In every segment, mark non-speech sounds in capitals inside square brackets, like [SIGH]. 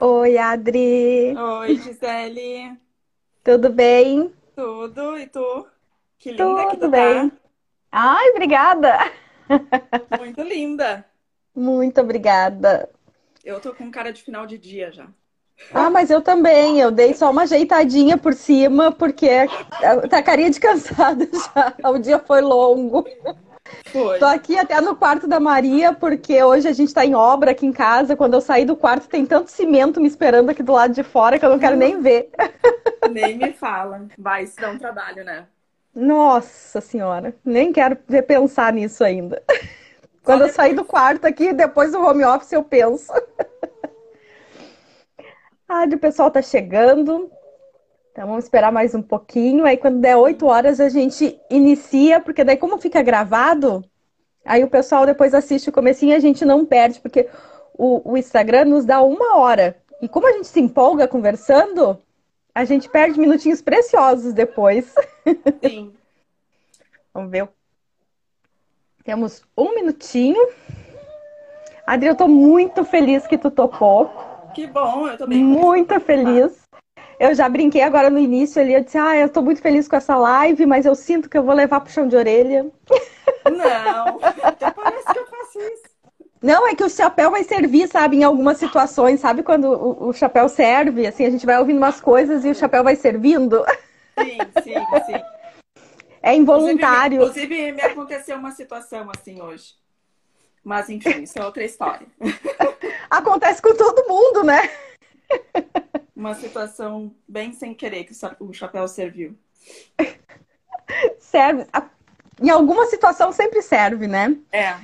Oi, Adri. Oi, Gisele. Tudo bem? Tudo? E tu? Que linda que tu Tudo tá. bem. Ai, obrigada. Muito linda. Muito obrigada. Eu tô com cara de final de dia já. Ah, mas eu também. Eu dei só uma ajeitadinha por cima, porque tá carinha de cansada [LAUGHS] já. O dia foi longo. Foi. Tô aqui até no quarto da Maria, porque hoje a gente tá em obra aqui em casa. Quando eu saí do quarto, tem tanto cimento me esperando aqui do lado de fora que eu não quero nem ver. [LAUGHS] Nem me fala. Vai, isso dá um trabalho, né? Nossa Senhora, nem quero pensar nisso ainda. Só Quando eu sair depois. do quarto aqui, depois do home office, eu penso. [LAUGHS] Ah, o pessoal tá chegando. Então vamos esperar mais um pouquinho. Aí quando der 8 horas a gente inicia, porque daí como fica gravado, aí o pessoal depois assiste o comecinho e a gente não perde, porque o, o Instagram nos dá uma hora. E como a gente se empolga conversando, a gente perde minutinhos preciosos depois. Sim. [LAUGHS] Vamos ver. Temos um minutinho. Adri, eu tô muito feliz que tu topou. Que bom, eu tô bem Muito feliz. Eu já brinquei agora no início ali, eu disse, ah, eu tô muito feliz com essa live, mas eu sinto que eu vou levar pro chão de orelha. Não, [LAUGHS] até parece que eu faço isso. Não, é que o chapéu vai servir, sabe, em algumas situações, sabe quando o, o chapéu serve, assim, a gente vai ouvindo umas coisas e o chapéu vai servindo. Sim, sim, sim. É Inclusive, involuntário. inclusive, me aconteceu uma situação assim hoje. Mas enfim, isso é outra história. [LAUGHS] Acontece com todo mundo, né? [LAUGHS] Uma situação bem sem querer que o chapéu serviu. Serve. Em alguma situação sempre serve, né? É.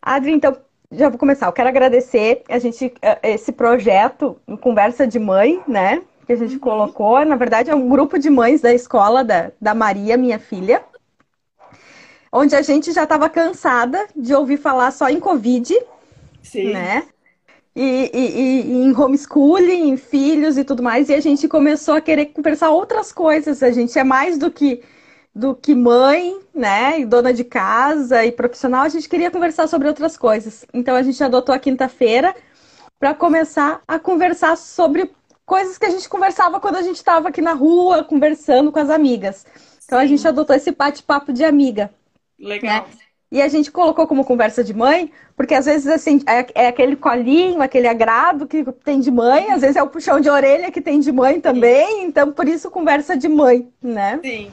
Adri, então, já vou começar. Eu quero agradecer a gente, eh, esse projeto, Conversa de Mãe, né? Que a gente Uhum. colocou. Na verdade, é um grupo de mães da escola da, da Maria, minha filha, onde a gente já estava cansada de ouvir falar só em Covid, Sim. né? E, e- e- em homeschooling, em filhos e tudo mais, e a gente começou a querer conversar outras coisas. A gente é mais do que do que mãe, né, e dona de casa e profissional, a gente queria conversar sobre outras coisas. Então a gente adotou a quinta-feira para começar a conversar sobre coisas que a gente conversava quando a gente estava aqui na rua, conversando com as amigas. Então a gente Sim. adotou esse bate-papo de amiga né? E a gente colocou como conversa de mãe, porque às vezes assim, é, é aquele colinho, aquele agrado que tem de mãe, às vezes é o puxão de orelha que tem de mãe também, então por isso conversa de mãe, né? Sim.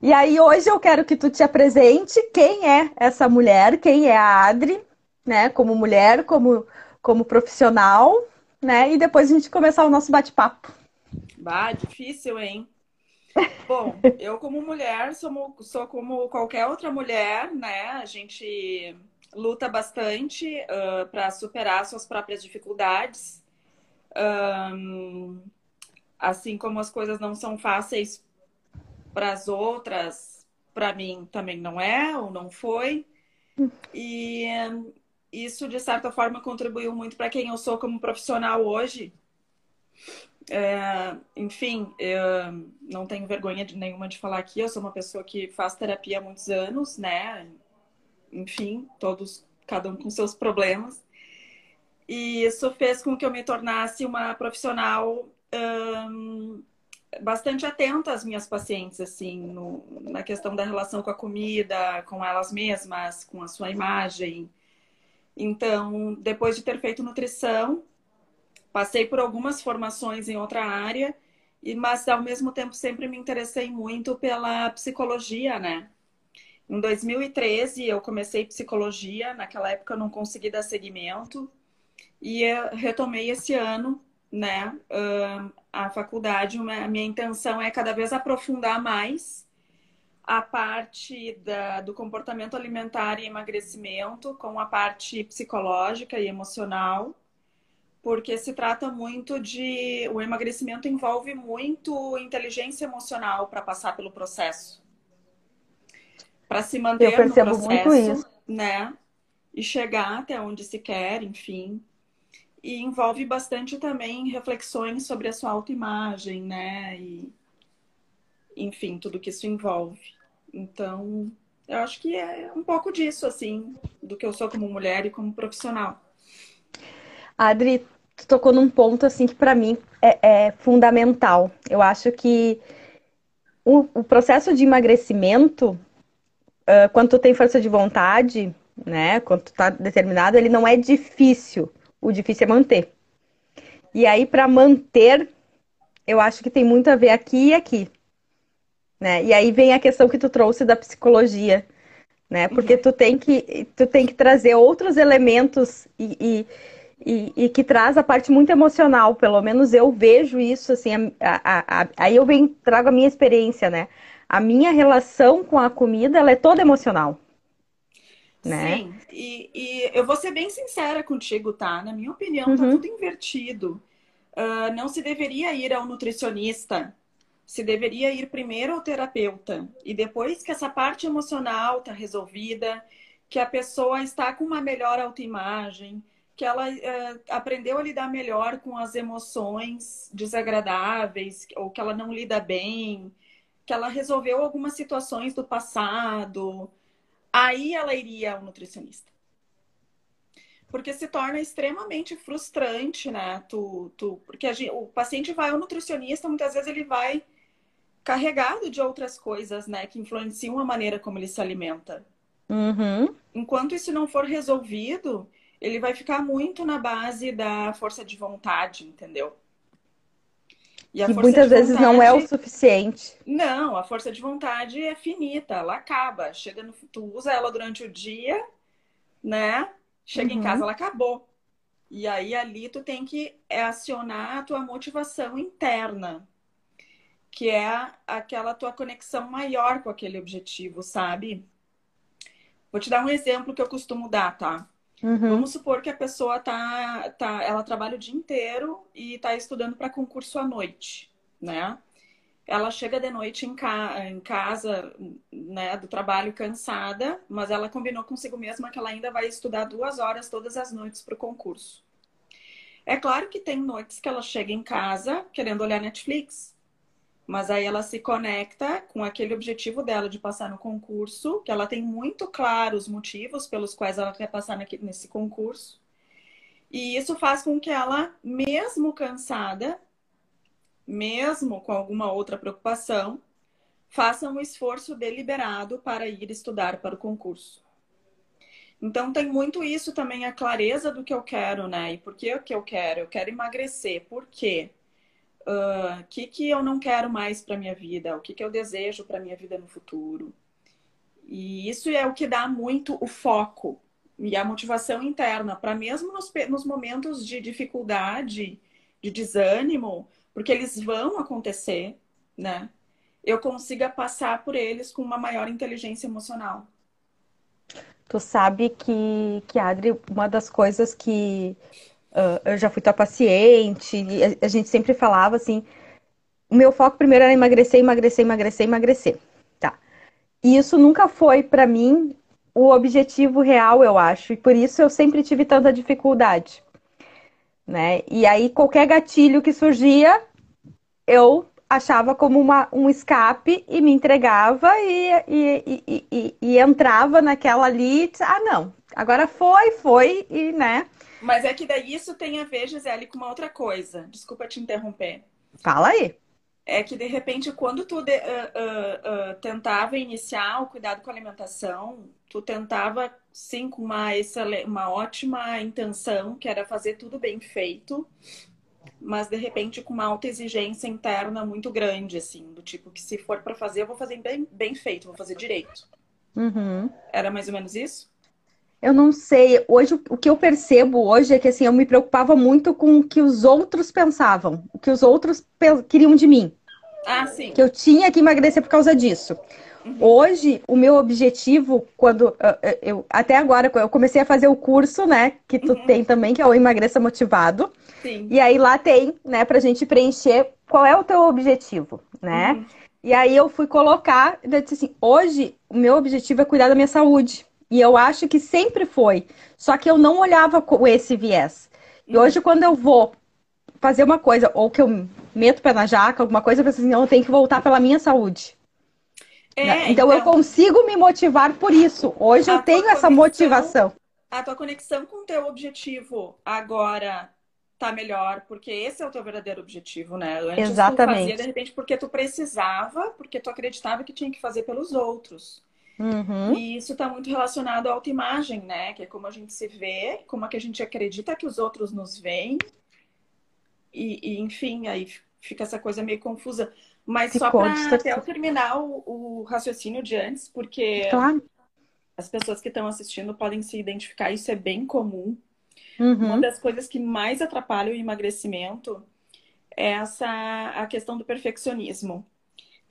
E aí hoje eu quero que tu te apresente quem é essa mulher, quem é a Adri, né? Como mulher, como, como profissional, né? E depois a gente começar o nosso bate-papo. Bah, difícil, hein? Bom, eu como mulher sou, sou como qualquer outra mulher, né? A gente luta bastante para superar suas próprias dificuldades. Ahn, assim como as coisas não são fáceis para as outras, para mim também não é ou não foi. E hum, isso, de certa forma, contribuiu muito para quem eu sou como profissional hoje. É, enfim, eu não tenho vergonha de nenhuma de falar aqui. Eu sou uma pessoa que faz terapia há muitos anos, né? Enfim, todos, cada um com seus problemas. E isso fez com que eu me tornasse uma profissional hum, bastante atenta às minhas pacientes, assim, no- na questão da relação com a comida, com elas mesmas, com a sua imagem. Então, depois de ter feito nutrição, Passei por algumas formações em outra área, mas ao mesmo tempo sempre me interessei muito pela psicologia, né? Em 2013 eu comecei psicologia, naquela época eu não consegui dar seguimento, e retomei esse ano, né, ahn, a faculdade. A minha intenção é cada vez aprofundar mais a parte da- do comportamento alimentar e emagrecimento com a parte psicológica e emocional porque se trata muito de. O emagrecimento envolve muito inteligência emocional para passar pelo processo. Para se Eu manter no percebo muito processo, isso. né? E chegar até onde se quer, enfim. E envolve bastante também reflexões sobre a sua autoimagem, né? E, enfim, tudo que isso envolve. Então, eu acho que é um pouco disso, assim, do que eu sou como mulher e como profissional. Adri, tu tocou num ponto assim que para mim é, é, fundamental. Eu acho que o, o processo de emagrecimento, uh, quando tu tem força de vontade, né, quando tu tá determinado, ele não é difícil. O difícil é manter. E aí para manter, eu acho que tem muito a ver aqui e aqui. Né? E aí vem a questão que tu trouxe da psicologia, né? Porque uhum. tu tem que tu tem que trazer outros elementos e, e e, e, que traz a parte muito emocional, pelo menos eu vejo isso, assim, a, a, a, aí eu venho, trago a minha experiência, né? A minha relação com a comida, ela é toda emocional. Né? Sim, e, e eu vou ser bem sincera contigo, tá? Na minha opinião, tá uhum. tá tudo invertido. Uh, não se deveria ir ao nutricionista, se deveria ir primeiro ao terapeuta. E depois que essa parte emocional tá resolvida, que a pessoa está com uma melhor autoimagem, que ela é, aprendeu a lidar melhor com as emoções desagradáveis ou que ela não lida bem, que ela resolveu algumas situações do passado, aí ela iria ao nutricionista. Porque se torna extremamente frustrante, né? Tu, tu, porque gente, o paciente vai ao nutricionista, muitas vezes ele vai carregado de outras coisas, né? Que influenciam a maneira como ele se alimenta. Uhum. Enquanto isso não for resolvido, ele vai ficar muito na base da força de vontade, entendeu? E que muitas vezes vontade... não é o suficiente. Não, a força de vontade é finita, ela acaba. Chega no... Tu usa ela durante o dia, né? Chega uhum. em casa, ela acabou. E aí ali tu tem que acionar a tua motivação interna, que é aquela tua conexão maior com aquele objetivo, sabe? Vou te dar um exemplo que eu costumo dar, tá? Uhum. Vamos supor que a pessoa tá, tá, ela trabalha o dia inteiro e está estudando para concurso à noite, né? Ela chega de noite em, ca em casa, né, do trabalho cansada, mas ela combinou consigo mesma que ela ainda vai estudar duas horas todas as noites para o concurso. É claro que tem noites que ela chega em casa querendo olhar Netflix, mas aí ela se conecta com aquele objetivo dela de passar no concurso, que ela tem muito claro os motivos pelos quais ela quer passar nesse concurso. E isso faz com que ela, mesmo cansada, mesmo com alguma outra preocupação, faça um esforço deliberado para ir estudar para o concurso. Então tem muito isso também, a clareza do que eu quero, né? E por que que eu quero? Eu quero emagrecer. Por quê? O uh, que, que eu não quero mais para minha vida, o que, que eu desejo para minha vida no futuro. E isso é o que dá muito o foco e a motivação interna para mesmo nos, nos momentos de dificuldade, de desânimo, porque eles vão acontecer, né? Eu consiga passar por eles com uma maior inteligência emocional. Tu sabe que, que Adri, uma das coisas que Uh, eu já fui tua paciente, a, a gente sempre falava assim: o meu foco primeiro era emagrecer, emagrecer, emagrecer, emagrecer. Tá. E isso nunca foi para mim o objetivo real, eu acho, e por isso eu sempre tive tanta dificuldade. Né? E aí qualquer gatilho que surgia, eu achava como uma, um escape e me entregava e, e, e, e, entrava naquela ali, ah não, agora foi, foi e né? Mas é que daí isso tem a ver, Gisele, com uma outra coisa. Desculpa te interromper. Fala aí. É que, de repente, quando tu de, uh, uh, uh, tentava iniciar o cuidado com a alimentação, tu tentava, sim, com uma, uma ótima intenção, que era fazer tudo bem feito, mas, de repente, com uma alta exigência interna muito grande, assim, do tipo que se for para fazer, eu vou fazer bem, bem feito, vou fazer direito. Uhum. Era mais ou menos isso? Eu não sei. Hoje, o que eu percebo hoje é que assim, eu me preocupava muito com o que os outros pensavam, o que os outros queriam de mim. Ah, sim. Que eu tinha que emagrecer por causa disso. Uhum. Hoje, o meu objetivo, quando eu até agora eu comecei a fazer o curso, né, que tu uhum. tem também, que é o emagreça motivado. Sim. E aí lá tem, né, pra gente preencher qual é o teu objetivo, né? Uhum. E aí eu fui colocar, eu disse assim, hoje o meu objetivo é cuidar da minha saúde. E eu acho que sempre foi. Só que eu não olhava com esse viés. E hoje, quando eu vou fazer uma coisa, ou que eu meto pé na jaca, alguma coisa, eu penso assim, não, eu tenho que voltar pela minha saúde. É, né? então, então, eu consigo me motivar por isso. Hoje eu tenho essa motivação. A tua conexão com o teu objetivo agora tá melhor, porque esse é o teu verdadeiro objetivo, né? Antes Exatamente. tu fazia de repente porque tu precisava, porque tu acreditava que tinha que fazer pelos outros. Uhum. E isso está muito relacionado à autoimagem, né? Que é como a gente se vê, como é que a gente acredita que os outros nos veem. E, e enfim, aí fica essa coisa meio confusa. Mas Ficou só para distorcido. até eu terminar o, o raciocínio de antes, porque Claro. as pessoas que estão assistindo podem se identificar, isso é bem comum. Uma Uhum. das coisas que mais atrapalha o emagrecimento é essa a questão do perfeccionismo.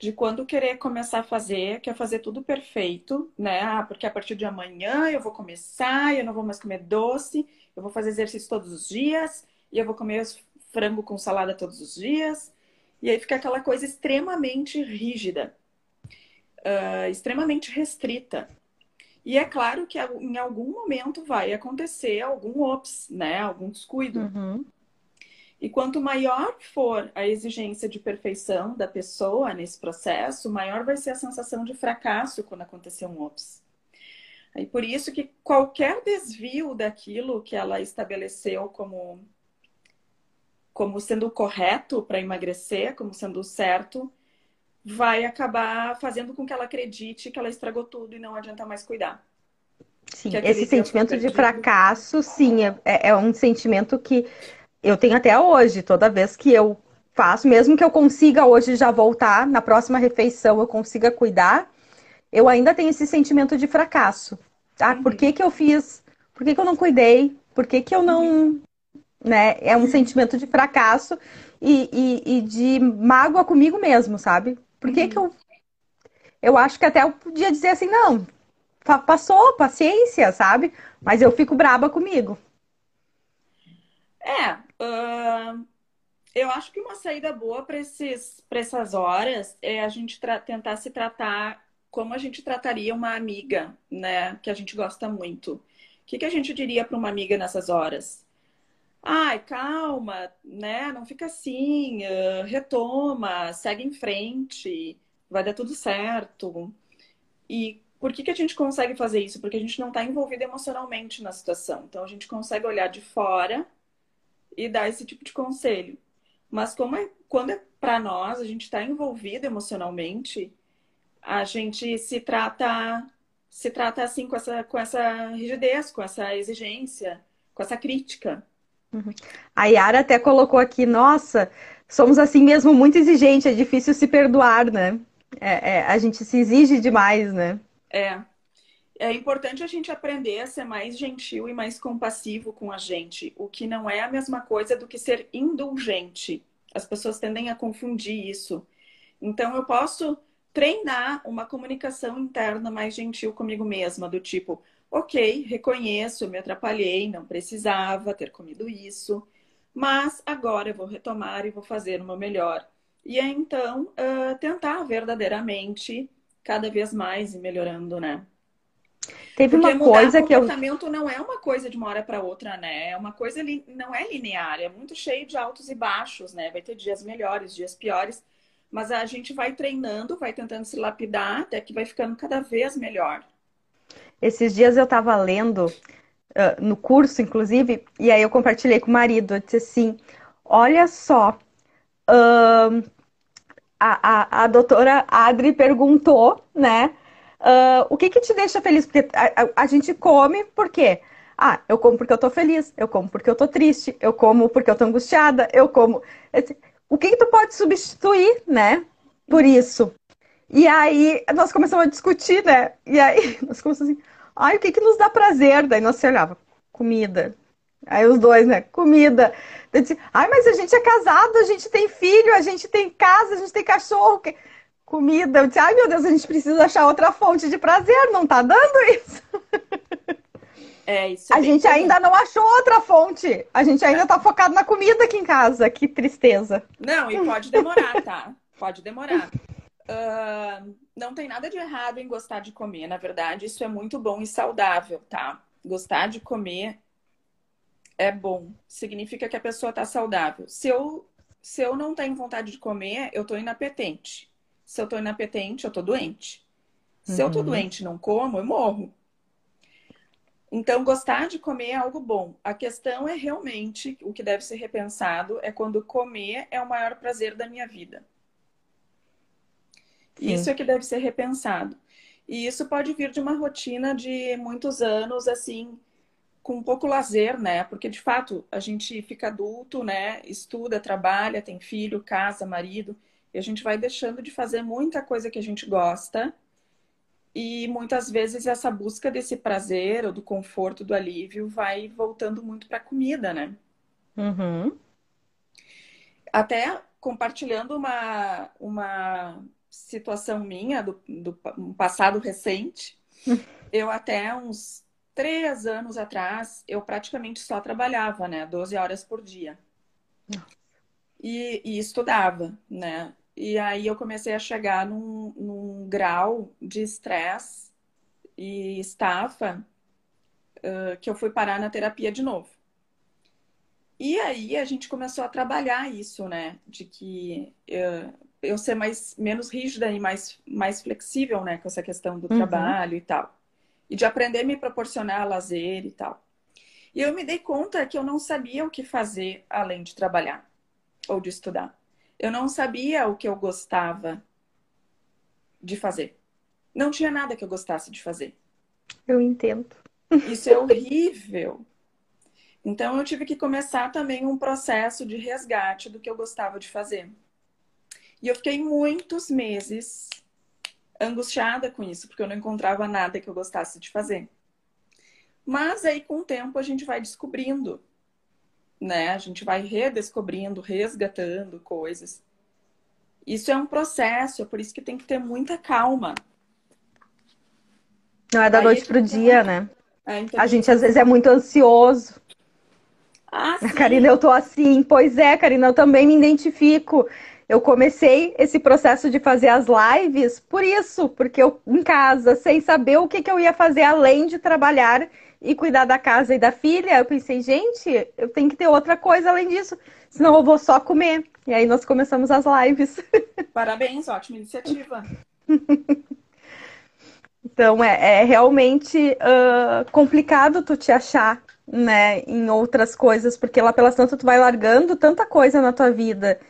De quando querer começar a fazer, quer fazer tudo perfeito, né? Ah, porque a partir de amanhã eu vou começar, eu não vou mais comer doce, eu vou fazer exercício todos os dias, e eu vou comer frango com salada todos os dias. E aí fica aquela coisa extremamente rígida, ah, extremamente restrita. E é claro que em algum momento vai acontecer algum ops, né? Algum descuido. Uhum. E quanto maior for a exigência de perfeição da pessoa nesse processo, maior vai ser a sensação de fracasso quando acontecer um ops. E por isso que qualquer desvio daquilo que ela estabeleceu como como sendo correto para emagrecer, como sendo certo, vai acabar fazendo com que ela acredite que ela estragou tudo e não adianta mais cuidar. Sim, esse sentimento de fracasso, sim, é, é um sentimento que eu tenho até hoje, toda vez que eu faço, mesmo que eu consiga hoje já voltar, na próxima refeição eu consiga cuidar, eu ainda tenho esse sentimento de fracasso. Ah, por Uhum. que que eu fiz? Por que que eu não cuidei? Por que que eu não, né? É um sentimento de fracasso e, e, e de mágoa comigo mesmo, sabe? Por que que eu eu acho que até eu podia dizer assim, não, passou, paciência, sabe? Mas eu fico braba comigo. É, eu acho que uma saída boa para essas horas é a gente tentar se tratar como a gente trataria uma amiga, né, que a gente gosta muito. O que que a gente diria para uma amiga nessas horas? Ai, calma, né? Não fica assim, ah, retoma, segue em frente, vai dar tudo certo. E por que que a gente consegue fazer isso? Porque a gente não está envolvido emocionalmente na situação. Então a gente consegue olhar de fora e dar esse tipo de conselho. Mas como é, quando é para nós, a gente está envolvido emocionalmente, a gente se trata se trata assim com essa com essa rigidez, com essa exigência, com essa crítica. A Yara até colocou aqui, nossa, somos assim mesmo muito exigentes, é difícil se perdoar, né? É, é, a gente se exige demais, né? É, é importante a gente aprender a ser mais gentil e mais compassivo com a gente, o que não é a mesma coisa do que ser indulgente. As pessoas tendem a confundir isso. Então, eu posso treinar uma comunicação interna mais gentil comigo mesma, do tipo, ok, reconheço, me atrapalhei, não precisava ter comido isso, mas agora eu vou retomar e vou fazer o meu melhor. E é então ah, tentar verdadeiramente cada vez mais ir melhorando, né? Teve Porque uma coisa que eu. comportamento não é uma coisa de uma hora para outra, né? É uma coisa li... não é linear, é muito cheio de altos e baixos, né? Vai ter dias melhores, dias piores, mas a gente vai treinando, vai tentando se lapidar até que vai ficando cada vez melhor. Esses dias eu estava lendo, ah, no curso, inclusive, e aí eu compartilhei com o marido. Eu disse assim: olha só, ahn, a, a, a doutora Adri perguntou, né? Ah, o que que te deixa feliz? Porque a, a- a gente come por quê? Ah, eu como porque eu tô feliz, eu como porque eu tô triste, eu como porque eu tô angustiada, eu como. O que que tu pode substituir, né? Por isso. E aí nós começamos a discutir, né? E aí [LAUGHS] nós começamos assim, ai, o que que nos dá prazer? Daí nós se olhava, comida. Aí os dois, né? Comida. Eu disse, ai, mas a gente é casado, a gente tem filho, a gente tem casa, a gente tem cachorro. Comida. Eu disse, ai, meu Deus, a gente precisa achar outra fonte de prazer, não tá dando isso. [LAUGHS] É, isso é A gente comum. ainda não achou outra fonte. A gente ainda tá focado na comida aqui em casa. Que tristeza. Não, e pode demorar, tá? Pode demorar. Ah, não tem nada de errado em gostar de comer, na verdade, isso é muito bom e saudável, tá? Gostar de comer é bom, significa que a pessoa tá saudável. Se eu, se eu não tenho vontade de comer, eu tô inapetente. Se eu tô inapetente, eu tô doente. Se eu tô Uhum. doente e não como, eu morro. Então, gostar de comer é algo bom. A questão é realmente o que deve ser repensado é quando comer é o maior prazer da minha vida. Sim. Isso é que deve ser repensado. E isso pode vir de uma rotina de muitos anos, assim, com pouco lazer, né? Porque de fato a gente fica adulto, né? Estuda, trabalha, tem filho, casa, marido, e a gente vai deixando de fazer muita coisa que a gente gosta. E muitas vezes essa busca desse prazer ou do conforto, do alívio, vai voltando muito para a comida, né? Uhum. Até compartilhando uma, uma situação minha do, do um passado recente, [LAUGHS] eu até uns três anos atrás, eu praticamente só trabalhava, né? 12 horas por dia. E, e, estudava, né? E aí eu comecei a chegar num, num grau de estresse e estafa uh, que eu fui parar na terapia de novo. E aí a gente começou a trabalhar isso, né? De que uh, eu ser mais menos rígida e mais, mais flexível, né? Com essa questão do uhum. trabalho e tal. E de aprender a me proporcionar lazer e tal. E eu me dei conta que eu não sabia o que fazer além de trabalhar ou de estudar. Eu não sabia o que eu gostava de fazer. Não tinha nada que eu gostasse de fazer. Eu entendo. Isso é horrível. Então eu tive que começar também um processo de resgate do que eu gostava de fazer. E eu fiquei muitos meses angustiada com isso, porque eu não encontrava nada que eu gostasse de fazer. Mas aí, com o tempo, a gente vai descobrindo, né? A gente vai redescobrindo, resgatando coisas. Isso é um processo, é por isso que tem que ter muita calma. Não é da aí noite pro dia, né? É, então... A gente às vezes é muito ansioso. Ah, sim. Karina, eu tô assim. Pois é, Karina, eu também me identifico. Eu comecei esse processo de fazer as lives por isso, porque eu em casa, sem saber o que, que eu ia fazer além de trabalhar e cuidar da casa e da filha, eu pensei, gente, eu tenho que ter outra coisa além disso, senão eu vou só comer. E aí nós começamos as lives. [LAUGHS] Parabéns, ótima iniciativa. [LAUGHS] então é, é realmente uh, complicado tu te achar, né, em outras coisas, porque lá pelas tantas tu vai largando tanta coisa na tua vida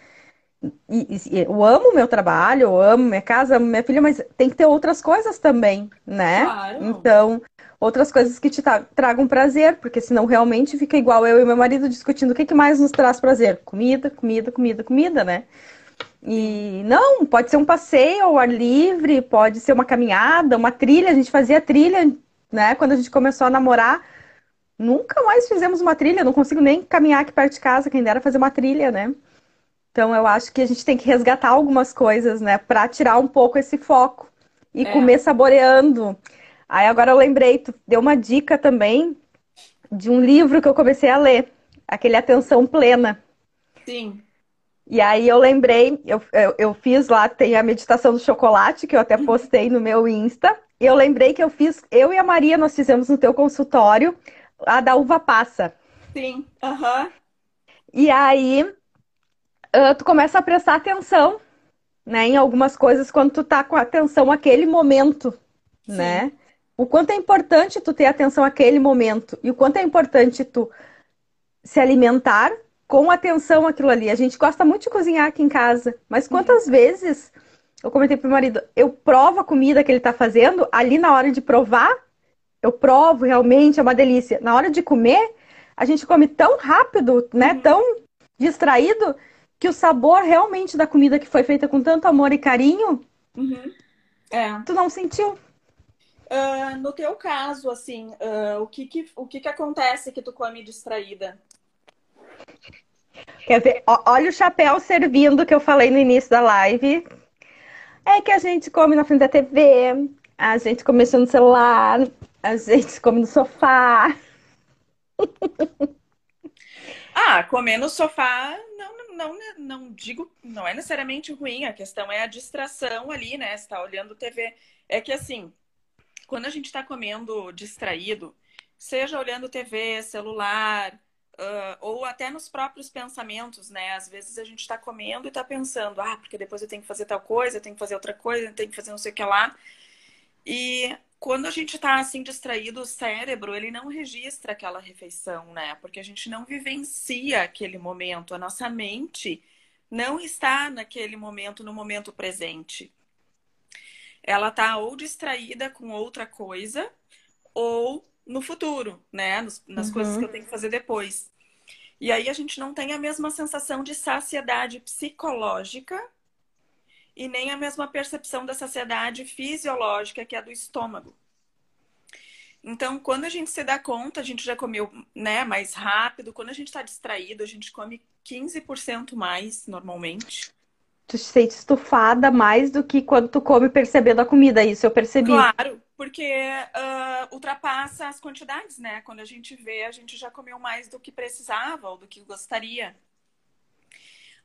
e, e, eu amo meu trabalho, eu amo minha casa, amo minha filha, mas tem que ter outras coisas também, né? Claro. Então, outras coisas que te tragam prazer, porque senão realmente fica igual eu e meu marido discutindo o que, que mais nos traz prazer. Comida, comida, comida, comida, né? E não, pode ser um passeio ao ar livre, pode ser uma caminhada, uma trilha. A gente fazia trilha, né? Quando a gente começou a namorar, nunca mais fizemos uma trilha. Não consigo nem caminhar aqui perto de casa, quem dera fazer uma trilha, né? Então eu acho que a gente tem que resgatar algumas coisas, né, para tirar um pouco esse foco e é. comer saboreando. Aí agora eu lembrei, tu deu uma dica também de um livro que eu comecei a ler, aquele Atenção Plena. Sim. E aí eu lembrei, eu, eu, eu, fiz lá, tem a meditação do chocolate, que eu até postei no meu Insta. E eu lembrei que eu fiz, eu e a Maria, nós fizemos no teu consultório a da uva passa. Sim, aham. Uhum. E aí tu começa a prestar atenção, né, em algumas coisas quando tu tá com atenção àquele momento, Sim. né? O quanto é importante tu ter atenção àquele momento e o quanto é importante tu se alimentar com atenção àquilo ali. A gente gosta muito de cozinhar aqui em casa, mas quantas uhum. vezes eu comentei pro marido, eu provo a comida que ele tá fazendo, ali na hora de provar, eu provo realmente, é uma delícia. Na hora de comer, a gente come tão rápido, né? Uhum. Tão distraído que o sabor realmente da comida que foi feita com tanto amor e carinho, uhum. é. tu não sentiu. Uh, no teu caso, assim, uh, o, que, que, o que, que acontece que tu come distraída? Quer ver? Olha o chapéu servindo que eu falei no início da live. É que a gente come na frente da TV, a gente come no celular, a gente come no sofá. [LAUGHS] Ah, comer no sofá não, não, não digo, não é necessariamente ruim, a questão é a distração ali, né? Você tá olhando TV. É que assim, quando a gente está comendo distraído, seja olhando TV, celular, uh, ou até nos próprios pensamentos, né? Às vezes a gente está comendo e está pensando, ah, porque depois eu tenho que fazer tal coisa, eu tenho que fazer outra coisa, eu tenho que fazer não sei o que lá. E quando a gente está assim distraído, o cérebro ele não registra aquela refeição, né? Porque a gente não vivencia aquele momento. A nossa mente não está naquele momento, no momento presente. Ela está ou distraída com outra coisa ou no futuro, né? nas uhum. coisas que eu tenho que fazer depois. E aí a gente não tem a mesma sensação de saciedade psicológica e nem a mesma percepção da saciedade fisiológica que é do estômago. Então, quando a gente se dá conta, a gente já comeu né, mais rápido. Quando a gente está distraído, a gente come 15% mais normalmente. Tu se sente estufada mais do que quando tu come percebendo a comida, isso eu percebi. Claro, porque uh, ultrapassa as quantidades, né? Quando a gente vê, a gente já comeu mais do que precisava ou do que gostaria.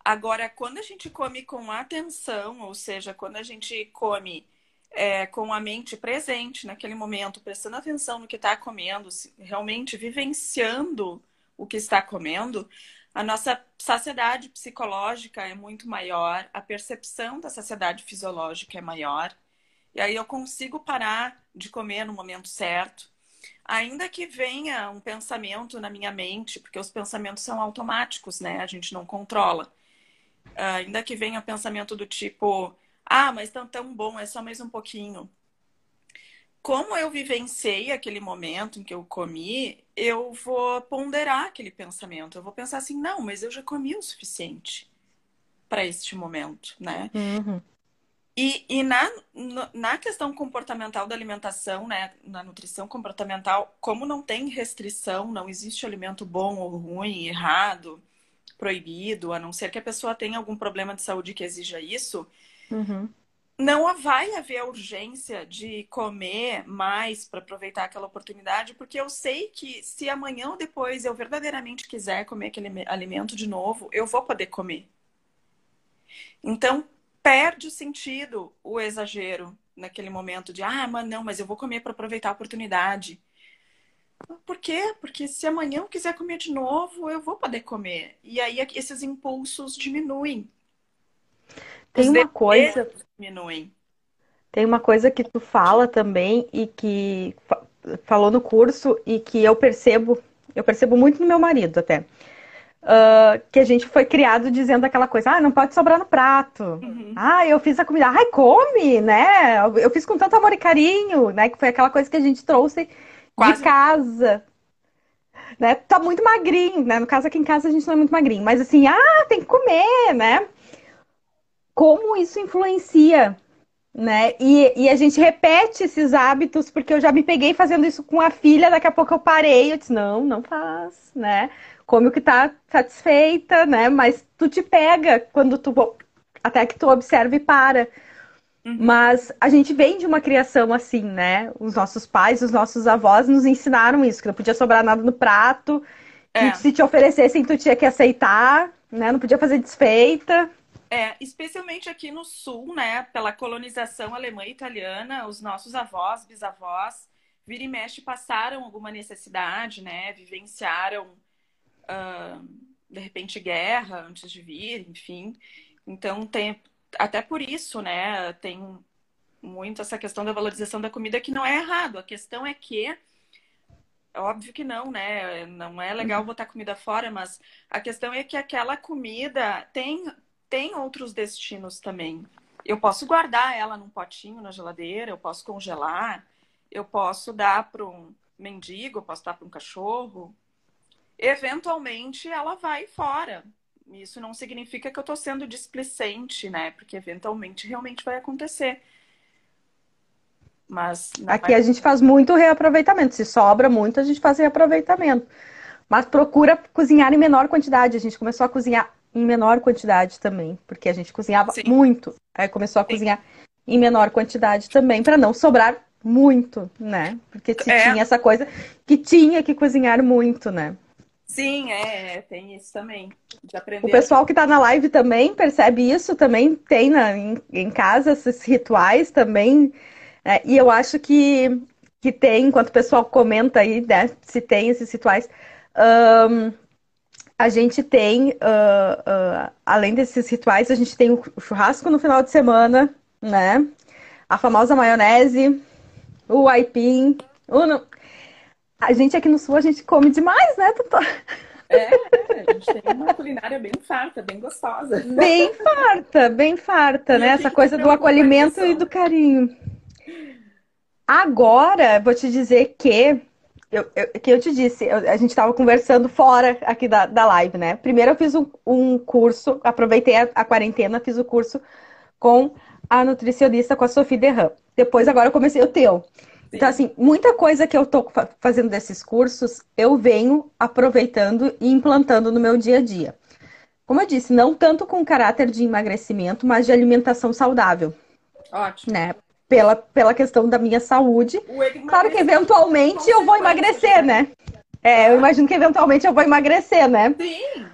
Agora, quando a gente come com atenção, ou seja, quando a gente come é, com a mente presente naquele momento, prestando atenção no que está comendo, realmente vivenciando o que está comendo, a nossa saciedade psicológica é muito maior, a percepção da saciedade fisiológica é maior, e aí eu consigo parar de comer no momento certo. Ainda que venha um pensamento na minha mente, porque os pensamentos são automáticos, né? A gente não controla. Ainda que venha pensamento do tipo, ah, mas tão tão bom, é só mais um pouquinho. Como eu vivenciei aquele momento em que eu comi, eu vou ponderar aquele pensamento. Eu vou pensar assim, não, mas eu já comi o suficiente para este momento, né? Uhum. E, e na, na questão comportamental da alimentação, né, na nutrição comportamental, como não tem restrição, não existe alimento bom ou ruim, errado, proibido, a não ser que a pessoa tenha algum problema de saúde que exija isso, uhum. Não vai haver urgência de comer mais para aproveitar aquela oportunidade, porque eu sei que se amanhã ou depois eu verdadeiramente quiser comer aquele alimento de novo, eu vou poder comer. Então, perde o sentido o exagero naquele momento de, ah, mas não, mas eu vou comer para aproveitar a oportunidade. Por quê? Porque se amanhã eu quiser comer de novo, eu vou poder comer. E aí esses impulsos diminuem. Tem uma coisa. Diminuem. Tem uma coisa que tu fala também e que falou no curso e que eu percebo, eu percebo muito no meu marido até. Uh, que a gente foi criado dizendo aquela coisa, ah, não pode sobrar no prato. Uhum. Ah, eu fiz a comida, ai, come, né? Eu fiz com tanto amor e carinho, né? Que foi aquela coisa que a gente trouxe Quase. de casa. Né? Tá muito magrinho, né? No caso aqui em casa a gente não é muito magrinho, mas assim, ah, tem que comer, né? Como isso influencia, né? E, e a gente repete esses hábitos, porque eu já me peguei fazendo isso com a filha, daqui a pouco eu parei, eu disse, não, não faz, né? Come o que tá satisfeita, né? Mas tu te pega quando tu até que tu observa e para. Uhum. Mas a gente vem de uma criação assim, né? Os nossos pais, os nossos avós nos ensinaram isso, que não podia sobrar nada no prato, é. que se te oferecessem, tu tinha que aceitar, né? Não podia fazer desfeita. É, especialmente aqui no sul, né? Pela colonização alemã e italiana, os nossos avós, bisavós, vira e mexe passaram alguma necessidade, né? Vivenciaram, uh, de repente, guerra antes de vir, enfim. Então, tem, até por isso, né, tem muito essa questão da valorização da comida que não é errado. A questão é que é óbvio que não, né? Não é legal uhum. botar comida fora, mas a questão é que aquela comida tem, tem outros destinos também. Eu posso guardar ela num potinho na geladeira, eu posso congelar, eu posso dar para um mendigo, eu posso dar para um cachorro. Eventualmente ela vai fora. Isso não significa que eu estou sendo displicente, né? Porque eventualmente realmente vai acontecer. Mas aqui vai... a gente faz muito reaproveitamento. Se sobra muito, a gente faz reaproveitamento. Mas procura cozinhar em menor quantidade. A gente começou a cozinhar em menor quantidade também, porque a gente cozinhava Sim. muito. Aí começou a Sim. cozinhar em menor quantidade também, para não sobrar muito, né? Porque se é. tinha essa coisa que tinha que cozinhar muito, né? Sim, é, tem isso também. O pessoal que está na live também percebe isso, também tem na, em, em casa esses rituais também. É, e eu acho que, que tem, enquanto o pessoal comenta aí, né, se tem esses rituais, um, a gente tem, uh, uh, além desses rituais, a gente tem o churrasco no final de semana, né? A famosa maionese, o aipim. O no... A gente aqui no sul, a gente come demais, né, doutor? É, a gente tem uma culinária bem farta, bem gostosa. Bem farta, bem farta, e né? Essa coisa do acolhimento e do carinho. Agora, vou te dizer que eu, eu, que eu te disse, eu, a gente estava conversando fora aqui da, da live, né? Primeiro eu fiz um, um curso, aproveitei a, a, quarentena, fiz o curso com a nutricionista, com a Sofia Derram. Depois, agora eu comecei o teu. Sim. Então, assim, muita coisa que eu tô fazendo desses cursos, eu venho aproveitando e implantando no meu dia a dia. Como eu disse, não tanto com caráter de emagrecimento, mas de alimentação saudável. Ótimo. Né? Pela, pela questão da minha saúde. Claro que eventualmente eu vou emagrecer, né? É, eu imagino que eventualmente eu vou emagrecer, né? Sim.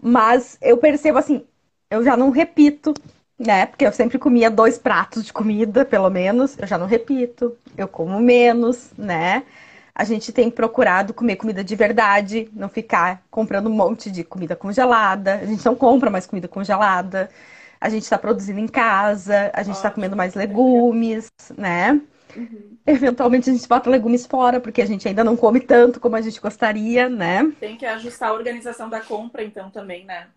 Mas eu percebo assim, eu já não repito, né? Porque eu sempre comia dois pratos de comida, pelo menos. Eu já não repito, eu como menos, né? A gente tem procurado comer comida de verdade, não ficar comprando um monte de comida congelada. A gente não compra mais comida congelada a gente está produzindo em casa, a gente está comendo mais legumes, né? Uhum. Eventualmente a gente bota legumes fora, porque a gente ainda não come tanto como a gente gostaria, né? Tem que ajustar a organização da compra, então, também, né?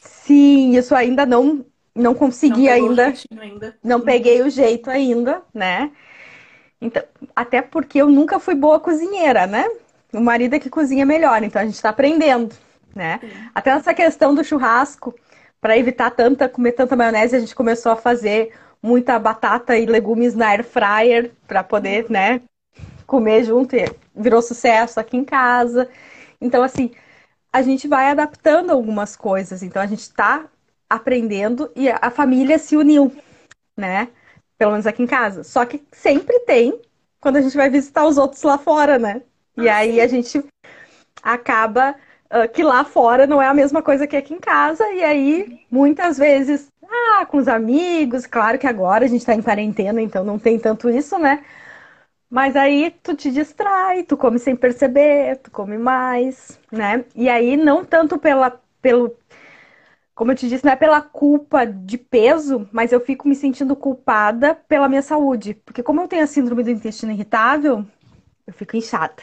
Sim, isso ainda não, não consegui não ainda. ainda. Não uhum. peguei o jeito ainda, né? Então, até porque eu nunca fui boa cozinheira, né? O marido é que cozinha melhor, então a gente está aprendendo, né? Sim. Até essa questão do churrasco, para evitar tanta comer tanta maionese, a gente começou a fazer muita batata e legumes na air fryer para poder, né, comer junto. E virou sucesso aqui em casa. Então, assim, a gente vai adaptando algumas coisas. Então, a gente está aprendendo e a família se uniu, né? Pelo menos aqui em casa. Só que sempre tem quando a gente vai visitar os outros lá fora, né? E ah, aí sim. a gente acaba uh, que lá fora não é a mesma coisa que aqui em casa, e aí muitas vezes, ah, com os amigos, claro que agora a gente está em quarentena, então não tem tanto isso, né? Mas aí tu te distrai, tu come sem perceber, tu come mais, né? E aí não tanto pela, pelo, como eu te disse, não é pela culpa de peso, mas eu fico me sentindo culpada pela minha saúde. Porque como eu tenho a síndrome do intestino irritável, eu fico inchada.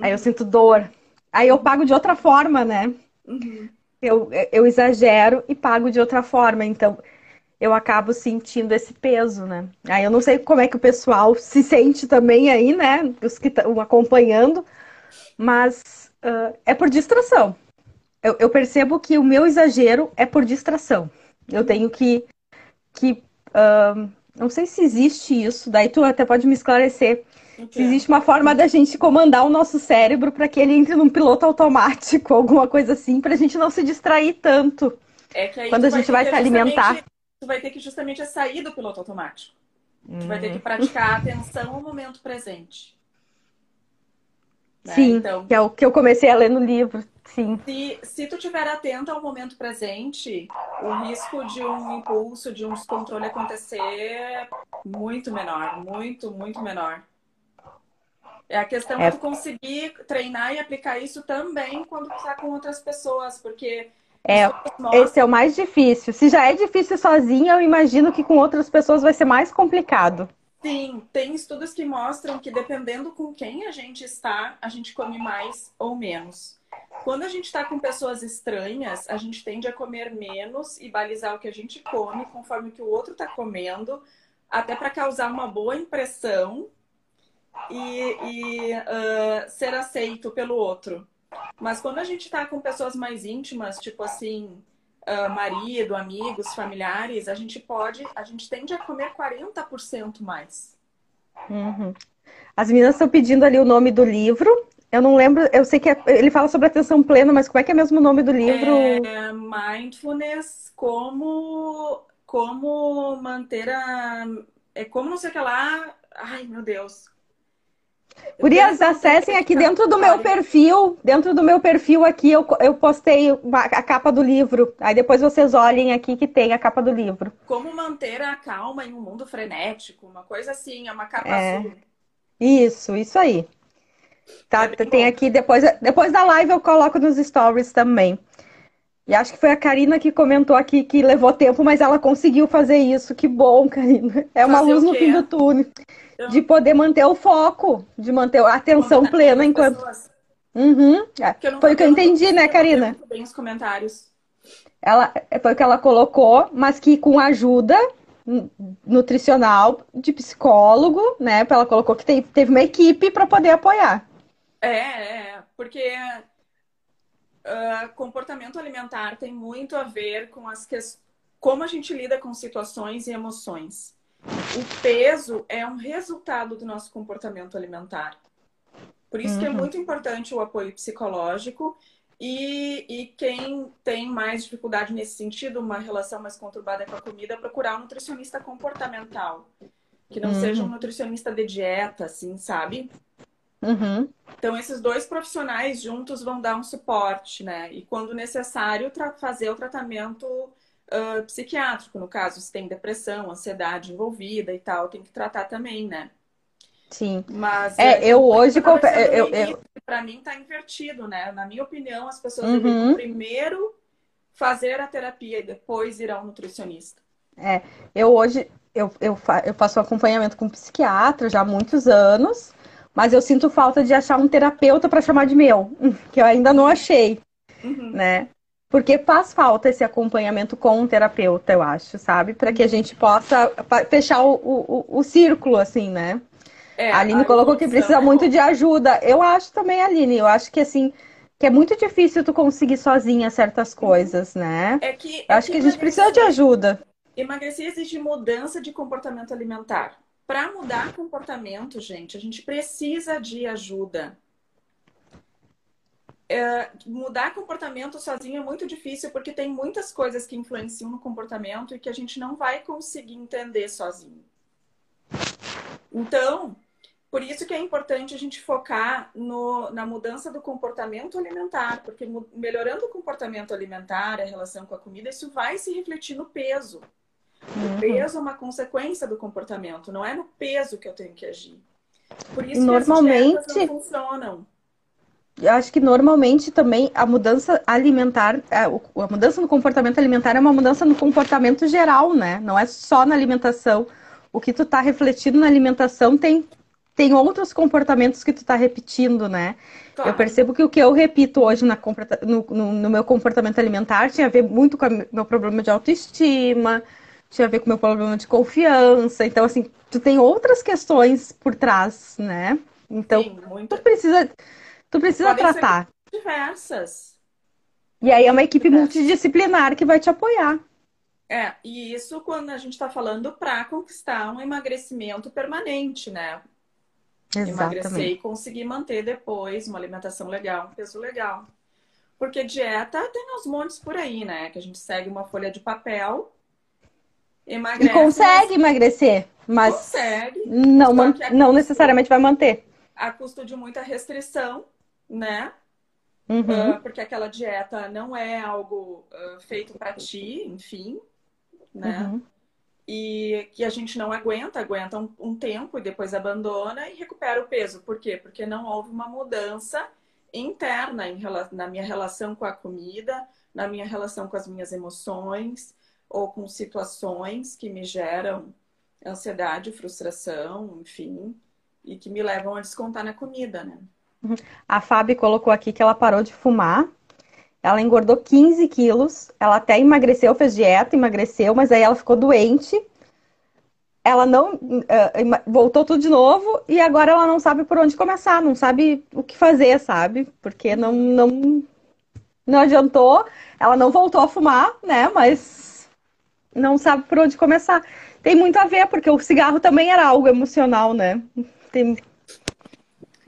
Aí eu uhum. sinto dor, Aí eu pago de outra forma, né? Uhum. Eu, eu exagero e pago de outra forma. Então, eu acabo sentindo esse peso, né? Aí eu não sei como é que o pessoal se sente também aí, né? Os que estão acompanhando, mas uh, é por distração. Eu, eu, percebo que o meu exagero é por distração. Eu tenho que. que uh, não sei se existe isso, daí tu até pode me esclarecer. Se existe uma forma da gente comandar o nosso cérebro para que ele entre num piloto automático, [LAUGHS] alguma coisa assim, para a gente não se distrair tanto é que quando a gente vai, se alimentar. Tu vai ter que justamente sair do piloto automático. Hum. Tu vai ter que praticar a atenção ao momento presente. Né? Sim, então, que é o que eu comecei a ler no livro. Sim. Se, se tu tiver atento ao momento presente, o risco de um impulso, de um descontrole acontecer é muito menor, muito, muito menor. É a questão é. de conseguir treinar e aplicar isso também quando está com outras pessoas, porque é, esse é o mais difícil. Se já é difícil sozinha, eu imagino que com outras pessoas vai ser mais complicado. Sim, tem estudos que mostram que dependendo com quem a gente está, a gente come mais ou menos. Quando a gente está com pessoas estranhas, a gente tende a comer menos e balizar o que a gente come conforme que o outro está comendo, até para causar uma boa impressão e, e uh, ser aceito pelo outro. Mas quando a gente está com pessoas mais íntimas, tipo assim, uh, marido, amigos, familiares, a gente pode, a gente tende a comer 40% mais. Uhum. As meninas estão pedindo ali o nome do livro. Eu não lembro, eu sei que é, ele fala sobre atenção plena, mas como é que é mesmo o nome do livro? É Mindfulness, como, como manter a. É como não sei o que lá. Ai, meu Deus. Gurias, acessem aqui dentro do meu perfil, dentro do meu perfil aqui, eu, eu postei a capa do livro. Aí depois vocês olhem aqui que tem a capa do livro. Como manter a calma em um mundo frenético, uma coisa assim, é uma capa é. azul. Isso, isso aí. Tá, é tem bom. aqui, depois, depois da live eu coloco nos stories também. E acho que foi a Karina que comentou aqui que levou tempo, mas ela conseguiu fazer isso. Que bom, Karina. É uma Fazer luz no fim do túnel. Eu- De poder manter o foco, de manter a atenção plena enquanto. pessoas, Uhum. É, Foi o que eu entendi, né, Karina? bem os comentários. Ela, foi o que ela colocou, mas que com ajuda nu- nutricional de psicólogo, né? Ela colocou que te- teve uma equipe para poder apoiar. É, é, porque ah, comportamento alimentar tem muito a ver com as que... como a gente lida com situações e emoções. O peso é um resultado do nosso comportamento alimentar. Por isso que é Uhum. muito importante o apoio psicológico e, e quem tem mais dificuldade nesse sentido, uma relação mais conturbada com a comida, procurar um nutricionista comportamental. Que não Uhum. seja um nutricionista de dieta, assim, sabe? Uhum. Então, esses dois profissionais juntos vão dar um suporte, né? E quando necessário, fazer o tratamento ah, psiquiátrico. No caso, se tem depressão, ansiedade envolvida e tal, tem que tratar também, né? Sim. Mas É, eu hoje tá eu- eu- pra mim tá invertido, né? Na minha opinião, as pessoas Uhum. deveriam primeiro fazer a terapia e depois ir ao nutricionista. Eu hoje eu, eu, fa- eu faço acompanhamento com psiquiatra já há muitos anos, mas eu sinto falta de achar um terapeuta para chamar de meu, [LAUGHS] que eu ainda não achei, Uhum. né? Porque faz falta esse acompanhamento com um terapeuta, eu acho, sabe? Para que a gente possa fechar o, o, o- círculo, assim, né? É, A Aline a colocou que precisa é muito de ajuda. Eu acho também, Aline, eu acho que assim, que é muito difícil tu conseguir sozinha certas coisas, né? É que, Eu é acho que que a gente precisa de ajuda. Emagrecer exige mudança de comportamento alimentar. Para mudar comportamento, gente, a gente precisa de ajuda. É, mudar comportamento sozinho é muito difícil porque tem muitas coisas que influenciam no comportamento e que a gente não vai conseguir entender sozinho. Então, por isso que é importante a gente focar no- na mudança do comportamento alimentar, porque melhorando o comportamento alimentar, a relação com a comida, isso vai se refletir no peso. O Uhum. peso é uma consequência do comportamento, não é no peso que eu tenho que agir. Por isso E que as normalmente- não funcionam. Eu acho que normalmente também a mudança alimentar, a, o- a mudança no comportamento alimentar é uma mudança no comportamento geral, né? Não é só na alimentação. O que tu tá refletindo na alimentação tem, tem outros comportamentos que tu tá repetindo, né? Claro. Eu percebo que o que eu repito hoje na no, no- no meu comportamento alimentar tinha a ver muito com o meu problema de autoestima, tinha a ver com o meu problema de confiança. Então, assim, tu tem outras questões por trás, né? Então, Sim, tu precisa, tu precisa Podem tratar. diversas. E aí é uma equipe Diversas. multidisciplinar que vai te apoiar. É, e isso quando a gente está falando para conquistar um emagrecimento permanente, né? Emagrecer Exatamente. e conseguir manter depois uma alimentação legal, um peso legal. Porque dieta tem aos montes por aí, né? Que a gente segue uma folha de papel, E emagrece, consegue emagrecer, mas mas consegue, não, man- a não custo- necessariamente vai manter. a custo de muita restrição, né? Uhum. Ah, porque aquela dieta não é algo ah, feito para ti, enfim, né? Uhum. E que a gente não aguenta, aguenta um, um tempo e depois abandona e recupera o peso. Por quê? Porque não houve uma mudança interna em na minha relação com a comida, na minha relação com as minhas emoções ou com situações que me geram ansiedade, frustração, enfim, e que me levam a descontar na comida, né? A Fábio colocou aqui que ela parou de fumar. Ela engordou 15 quilos. Ela até emagreceu, fez dieta, emagreceu, mas aí ela ficou doente. Ela não ema- voltou tudo de novo e agora ela não sabe por onde começar, não sabe o que fazer, sabe? Porque não, não, não adiantou. Ela não voltou a fumar, né? Mas não sabe por onde começar. Tem muito a ver, porque o cigarro também era algo emocional, né? Tem-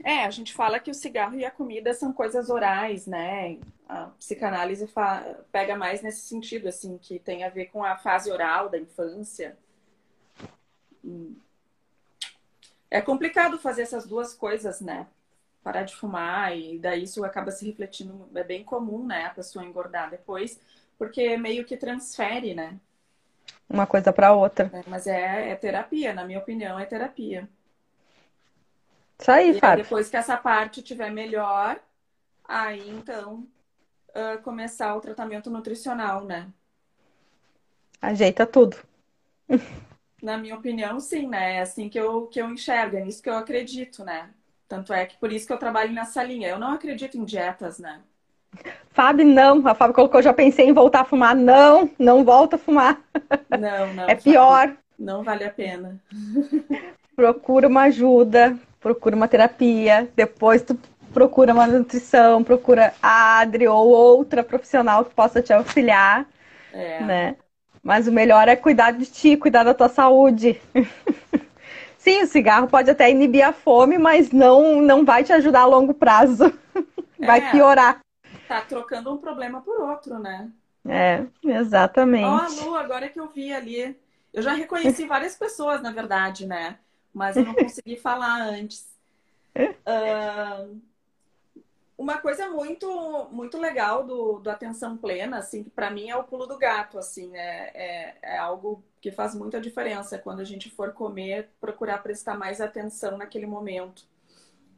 É, a gente fala que o cigarro e a comida são coisas orais, né? A psicanálise fa- pega mais nesse sentido, assim, que tem a ver com a fase oral da infância. Hum. É complicado fazer essas duas coisas, né? Parar de fumar e daí isso acaba se refletindo, é bem comum, né? A pessoa engordar depois, porque meio que transfere, né? Uma coisa para outra. Mas é, é terapia, na minha opinião, é terapia. Isso aí, E aí, Fábio. depois que essa parte estiver melhor, aí então uh, começar o tratamento nutricional, né? Ajeita tudo. [LAUGHS] Na minha opinião, sim, né? É assim que eu, que eu enxergo, é nisso que eu acredito, né? Tanto é que por isso que eu trabalho nessa linha. Eu não acredito em dietas, né? Fábio, não. A Fábio colocou, já pensei em voltar a fumar. Não, não volta a fumar. Não, não. É pior. Não vale a pena. Procura uma ajuda, procura uma terapia, depois tu procura uma nutrição, procura a Adri ou outra profissional que possa te auxiliar, é. né? Mas o melhor é cuidar de ti, cuidar da tua saúde. [LAUGHS] Sim, o cigarro pode até inibir a fome, mas não, não vai te ajudar a longo prazo. [LAUGHS] Vai é, piorar. Tá trocando um problema por outro, né? É, exatamente. Ó, oh, Lu, agora que eu vi ali. Eu já reconheci [LAUGHS] várias pessoas, na verdade, né? Mas eu não consegui [LAUGHS] falar antes. Uh, uma coisa muito muito legal do, do atenção plena, assim, que para mim é o pulo do gato, assim, é, é, é, algo que faz muita diferença quando a gente for comer, procurar prestar mais atenção naquele momento.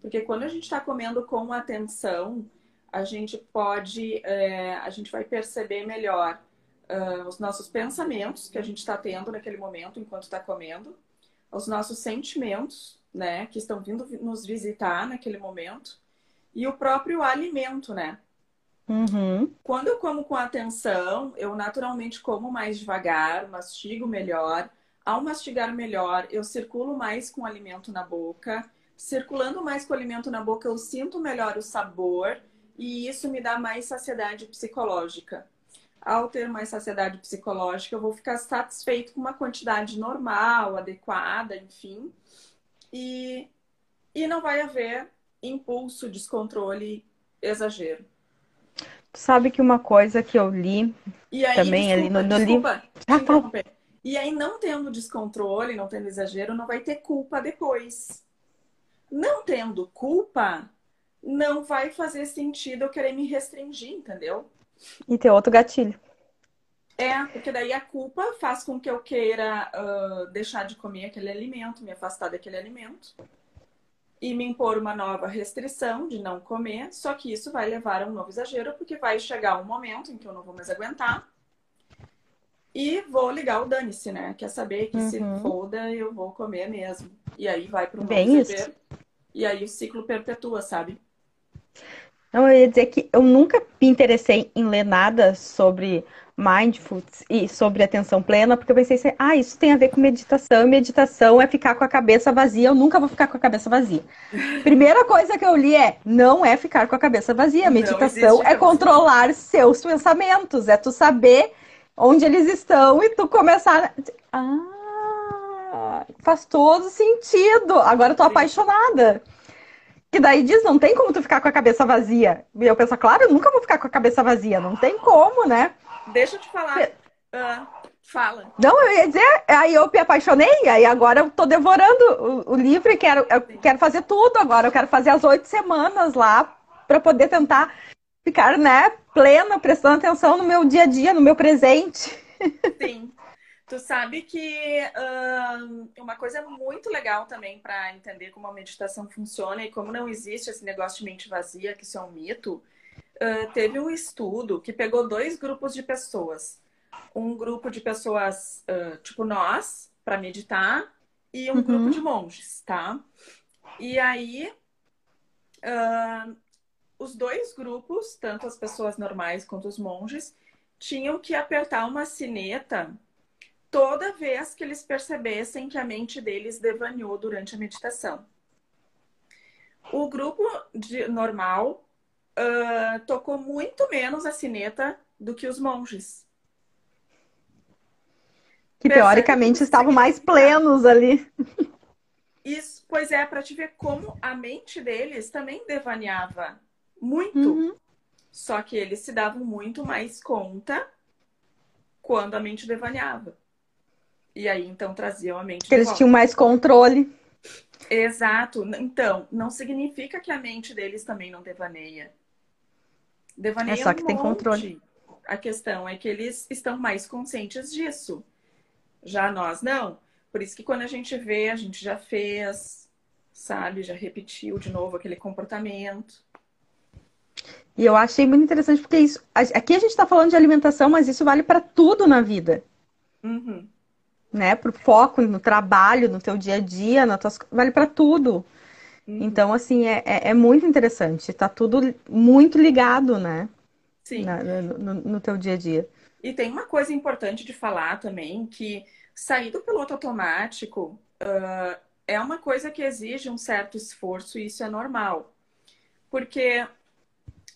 Porque quando a gente está comendo com atenção, a gente pode, é, a gente vai perceber melhor uh, os nossos pensamentos que a gente está tendo naquele momento enquanto está comendo, os nossos sentimentos, né, que estão vindo nos visitar naquele momento e o próprio alimento, né? Uhum. Quando eu como com atenção, eu naturalmente como mais devagar, mastigo melhor. Ao mastigar melhor, eu circulo mais com o alimento na boca. Circulando mais com o alimento na boca, eu sinto melhor o sabor e isso me dá mais saciedade psicológica. Ao ter mais saciedade psicológica, eu vou ficar satisfeito com uma quantidade normal, adequada, enfim. E, e não vai haver impulso, descontrole, exagero. Tu sabe que uma coisa que eu li aí, também desculpa, ali no, no livro. Ah, e aí, não tendo descontrole, não tendo exagero, não vai ter culpa depois. Não tendo culpa, não vai fazer sentido eu querer me restringir, entendeu? E ter outro gatilho. É, porque daí a culpa faz com que eu queira uh, deixar de comer aquele alimento, me afastar daquele alimento e me impor uma nova restrição de não comer, só que isso vai levar a um novo exagero, porque vai chegar um momento em que eu não vou mais aguentar e vou ligar o dane-se, né? Quer saber que uhum. se foda, eu vou comer mesmo. E aí vai para um novo exagero. E aí o ciclo perpetua, sabe? Não, eu ia dizer que eu nunca me interessei em ler nada sobre mindfulness e sobre atenção plena, porque eu pensei assim, ah, isso tem a ver com meditação, e meditação é ficar com a cabeça vazia, eu nunca vou ficar com a cabeça vazia. Primeira coisa que eu li é, não é ficar com a cabeça vazia, meditação é controlar seus pensamentos, é tu saber onde eles estão e tu começar... Ah, faz todo sentido, agora eu tô apaixonada. Que daí diz, não tem como tu ficar com a cabeça vazia. E eu penso, claro, eu nunca vou ficar com a cabeça vazia, não tem como, né? Deixa eu te falar. Uh, fala. Não, eu ia dizer, aí eu me apaixonei, aí agora eu tô devorando o, o livro e quero, eu quero fazer tudo agora. Eu quero fazer as oito semanas lá para poder tentar ficar, né, plena, prestando atenção no meu dia a dia, no meu presente. Sim. [LAUGHS] Tu sabe que uh, uma coisa muito legal também para entender como a meditação funciona e como não existe esse negócio de mente vazia, que isso é um mito, uh, teve um estudo que pegou dois grupos de pessoas. Um grupo de pessoas uh, tipo nós, para meditar, e um uhum. grupo de monges, tá? E aí, os dois grupos, tanto as pessoas normais quanto os monges, tinham que apertar uma sineta toda vez que eles percebessem que a mente deles devaneou durante a meditação. O grupo de, normal uh, tocou muito menos a sineta do que os monges. Que teoricamente estavam mais [LAUGHS] plenos ali. Isso, pois é, para te ver como a mente deles também devaneava muito. Uhum. Só que eles se davam muito mais conta quando a mente devaneava. E aí então traziam a mente. Que eles volta. tinham mais controle. Exato. Então, não significa que a mente deles também não devaneia. Devaneia é só que um tem controle. A questão é que eles estão mais conscientes disso. Já nós não. Por isso que quando a gente vê, a gente já fez, sabe? Já repetiu de novo aquele comportamento. E eu achei muito interessante porque isso, aqui a gente está falando de alimentação, mas isso vale para tudo na vida. Uhum. Né? Para o foco no trabalho, no teu dia a dia, tuas, vale para tudo. Uhum. Então, assim, é, é, é, muito interessante. Está tudo muito ligado, né? Sim. Na, no, no, teu dia a dia. E tem uma coisa importante de falar também, que sair do piloto automático uh, é uma coisa que exige um certo esforço e isso é normal. Porque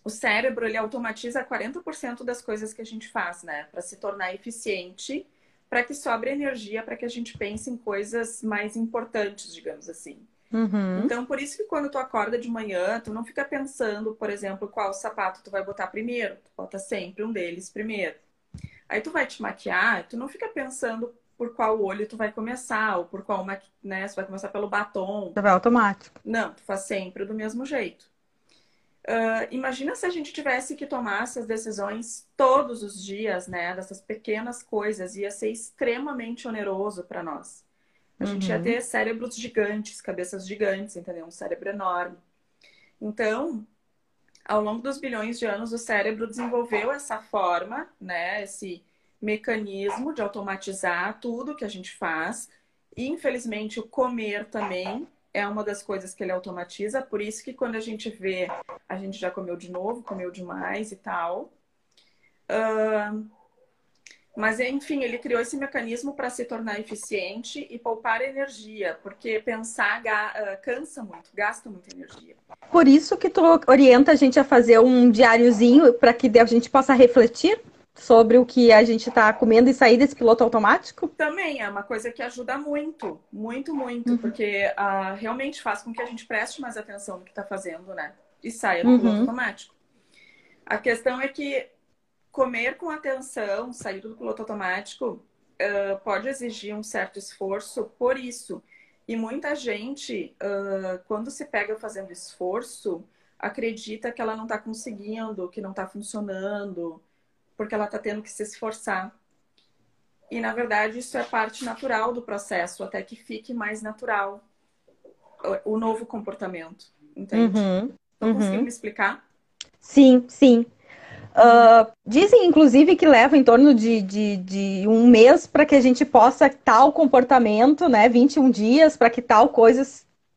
o cérebro, ele automatiza 40% das coisas que a gente faz, né? Para se tornar eficiente, para que sobre energia, para que a gente pense em coisas mais importantes, digamos assim. Uhum. Então, por isso que quando tu acorda de manhã, tu não fica pensando, por exemplo, qual sapato tu vai botar primeiro. Tu bota sempre um deles primeiro. Aí tu vai te maquiar, tu não fica pensando por qual olho tu vai começar, ou por qual, né, você vai começar pelo batom. Você vai automático. Não, tu faz sempre do mesmo jeito. Uh, imagina se a gente tivesse que tomar essas decisões todos os dias, né? Dessas pequenas coisas, ia ser extremamente oneroso para nós. A uhum. gente ia uhum. ter cérebros gigantes, cabeças gigantes, entendeu? Um cérebro enorme. Então, ao longo dos bilhões de anos, o cérebro desenvolveu essa forma, né? Esse mecanismo de automatizar tudo que a gente faz. E, infelizmente, o comer também é uma das coisas que ele automatiza. Por isso que quando a gente vê, a gente já comeu de novo, comeu demais e tal. Uh, mas, enfim, ele criou esse mecanismo para se tornar eficiente e poupar energia, porque pensar uh, cansa muito, gasta muita energia. Por isso que tu orienta a gente a fazer um diáriozinho para que a gente possa refletir sobre o que a gente está comendo e sair desse piloto automático? Também é uma coisa que ajuda muito, muito, muito, uhum. porque uh, realmente faz com que a gente preste mais atenção no que está fazendo, né? E saia do uhum. piloto automático. A questão é que comer com atenção, sair do piloto automático, uh, pode exigir um certo esforço por isso. E muita gente, uh, quando se pega fazendo esforço, acredita que ela não está conseguindo, que não está funcionando, porque ela está tendo que se esforçar. E, na verdade, isso é parte natural do processo, até que fique mais natural o novo comportamento. Entende? Uhum, uhum. conseguindo me explicar? Sim, sim. Uh, dizem, inclusive, que leva em torno de, de, de um mês para que a gente possa tal comportamento, né? 21 dias para que tal coisa,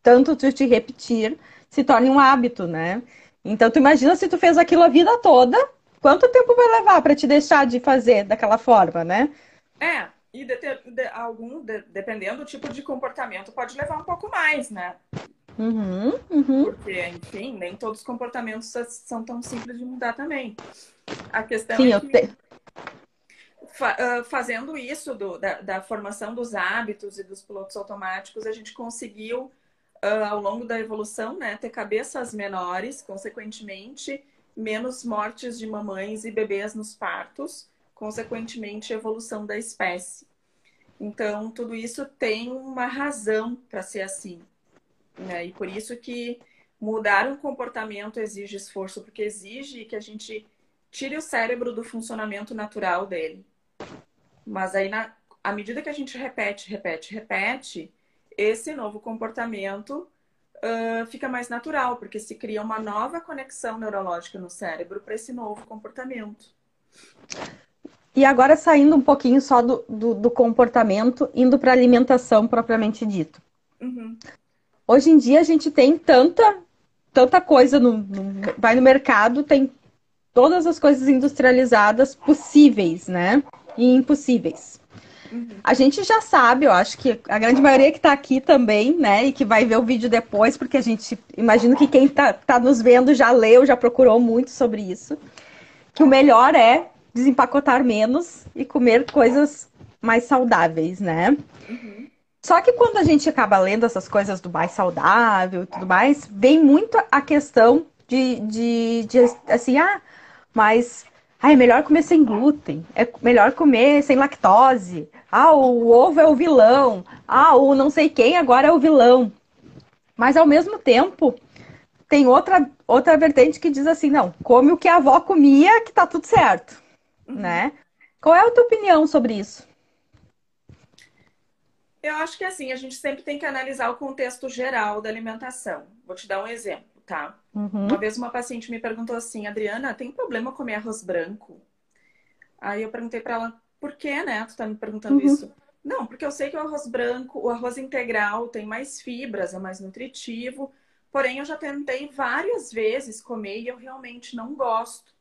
tanto tu te repetir, se torne um hábito, né? Então, tu imagina se tu fez aquilo a vida toda, quanto tempo vai levar para te deixar de fazer daquela forma, né? É, e de, de, algum, de, dependendo do tipo de comportamento, pode levar um pouco mais, né? Uhum, uhum. Porque, enfim, nem todos os comportamentos são tão simples de mudar também. A questão Sim, é que, te... fa fazendo isso do, da, da, formação dos hábitos e dos pilotos automáticos, a gente conseguiu, uh, ao longo da evolução, né, ter cabeças menores, consequentemente, menos mortes de mamães e bebês nos partos, consequentemente, evolução da espécie. Então, tudo isso tem uma razão para ser assim. Né? E por isso que mudar um comportamento exige esforço, porque exige que a gente tire o cérebro do funcionamento natural dele. Mas aí, na, à medida que a gente repete, repete, repete, esse novo comportamento uh, fica mais natural, porque se cria uma nova conexão neurológica no cérebro para esse novo comportamento. E agora saindo um pouquinho só do, do, do comportamento, indo para a alimentação propriamente dito. Uhum. Hoje em dia a gente tem tanta, tanta coisa, no, no, vai no mercado, tem todas as coisas industrializadas possíveis, né? E impossíveis. A gente já sabe, eu acho que a grande maioria que está aqui também, né, e que vai ver o vídeo depois, porque a gente imagino que quem está tá nos vendo já leu, já procurou muito sobre isso, que o melhor é desempacotar menos e comer coisas mais saudáveis, né? Uhum. Só que quando a gente acaba lendo essas coisas do mais saudável e tudo mais, vem muito a questão de, de, de assim, ah, mas ah, é melhor comer sem glúten, é melhor comer sem lactose. Ah, o ovo é o vilão. Ah, o não sei quem agora é o vilão. Mas ao mesmo tempo, tem outra, outra vertente que diz assim, não, come o que a avó comia que tá tudo certo, uhum. né? Qual é a tua opinião sobre isso? Eu acho que assim, a gente sempre tem que analisar o contexto geral da alimentação. Vou te dar um exemplo. tá? Uhum. Uma vez uma paciente me perguntou assim, Adriana, tem problema comer arroz branco? Aí eu perguntei para ela, por que, né? Tu tá me perguntando uhum. isso? Não, porque eu sei que o arroz branco, o arroz integral tem mais fibras, é mais nutritivo. Porém, eu já tentei várias vezes comer e eu realmente não gosto.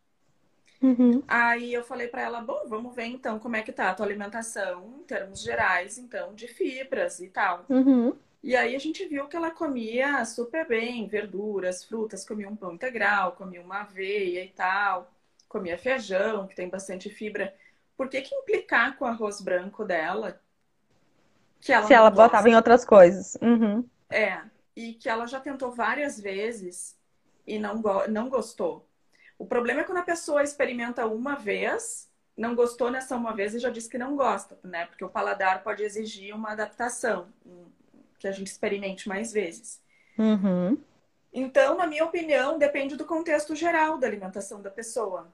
Uhum. Aí eu falei para ela, bom, vamos ver então como é que tá a tua alimentação em termos gerais, então, de fibras e tal. Uhum. E aí a gente viu que ela comia super bem, verduras, frutas, comia um pão integral, comia uma aveia e tal, comia feijão, que tem bastante fibra. Por que que implicar com o arroz branco dela? Que ela Se ela gosta? botava em outras coisas. Uhum. É, e que ela já tentou várias vezes e não, go não gostou. O problema é quando a pessoa experimenta uma vez, não gostou nessa uma vez e já disse que não gosta, né? Porque o paladar pode exigir uma adaptação, que a gente experimente mais vezes. Uhum. Então, na minha opinião, depende do contexto geral da alimentação da pessoa.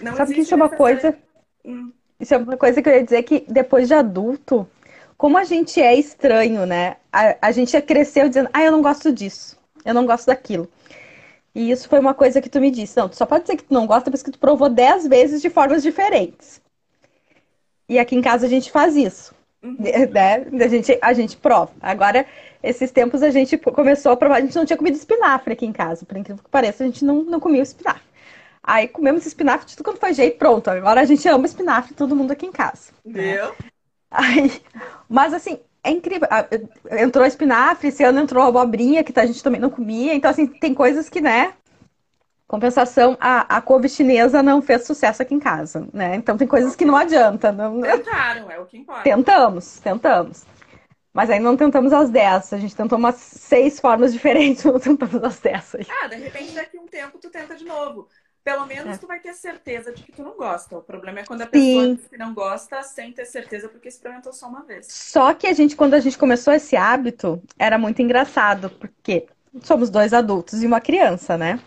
Não Sabe que isso é uma coisa. Hum. Isso é uma coisa que eu ia dizer que depois de adulto, como a gente é estranho, né? A, a gente cresceu dizendo, ah, eu não gosto disso, eu não gosto daquilo. E isso foi uma coisa que tu me disse. Não, tu só pode dizer que tu não gosta depois que tu provou dez vezes de formas diferentes. E aqui em casa a gente faz isso. Uhum. Né? A, gente, a gente prova. Agora, esses tempos a gente começou a provar. A gente não tinha comido espinafre aqui em casa. Por incrível que pareça, a gente não, não comia espinafre. Aí comemos espinafre de tudo quanto foi jeito, pronto. Agora a gente ama espinafre, todo mundo aqui em casa. Viu? Aí, mas assim, é incrível. Ah, entrou espinafre, esse ano entrou abobrinha, que a gente também não comia. Então, assim, tem coisas que, né? Compensação, a, a couve chinesa não fez sucesso aqui em casa, né? Então tem coisas que não adianta. Não... Tentaram, é o que importa. Tentamos, tentamos. Mas aí não tentamos as 10. A gente tentou umas seis formas diferentes, [LAUGHS] não tentamos as 10. Aí. Ah, de repente daqui a um tempo tu tenta de novo. Pelo menos é. tu vai ter certeza de que tu não gosta. O problema é quando a pessoa Sim. diz que não gosta sem ter certeza porque experimentou só uma vez. Só que a gente, quando a gente começou esse hábito, era muito engraçado, porque somos dois adultos e uma criança, né?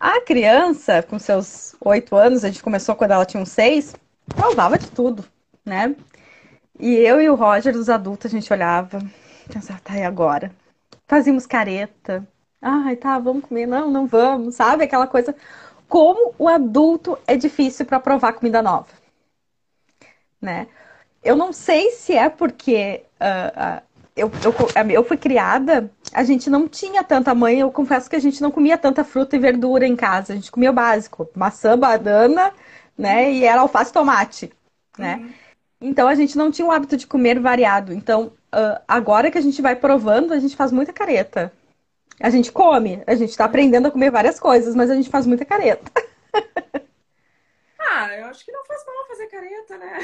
A criança, com seus oito anos, a gente começou quando ela tinha uns seis, provava de tudo, né? E eu e o Roger, os adultos, a gente olhava, pensava, tá, e agora? Fazíamos careta. Ai, tá, vamos comer. Não, não vamos, sabe? Aquela coisa como o adulto é difícil para provar comida nova, né? Eu não sei se é porque uh, uh, eu, eu, eu fui criada, a gente não tinha tanta mãe, eu confesso que a gente não comia tanta fruta e verdura em casa, a gente comia o básico, maçã, banana, né? E era alface tomate, né? Uhum. Então a gente não tinha o hábito de comer variado. Então, agora que a gente vai provando, a gente faz muita careta. A gente come, a gente tá aprendendo a comer várias coisas, mas a gente faz muita careta. [LAUGHS] Ah, eu acho que não faz mal fazer careta, né?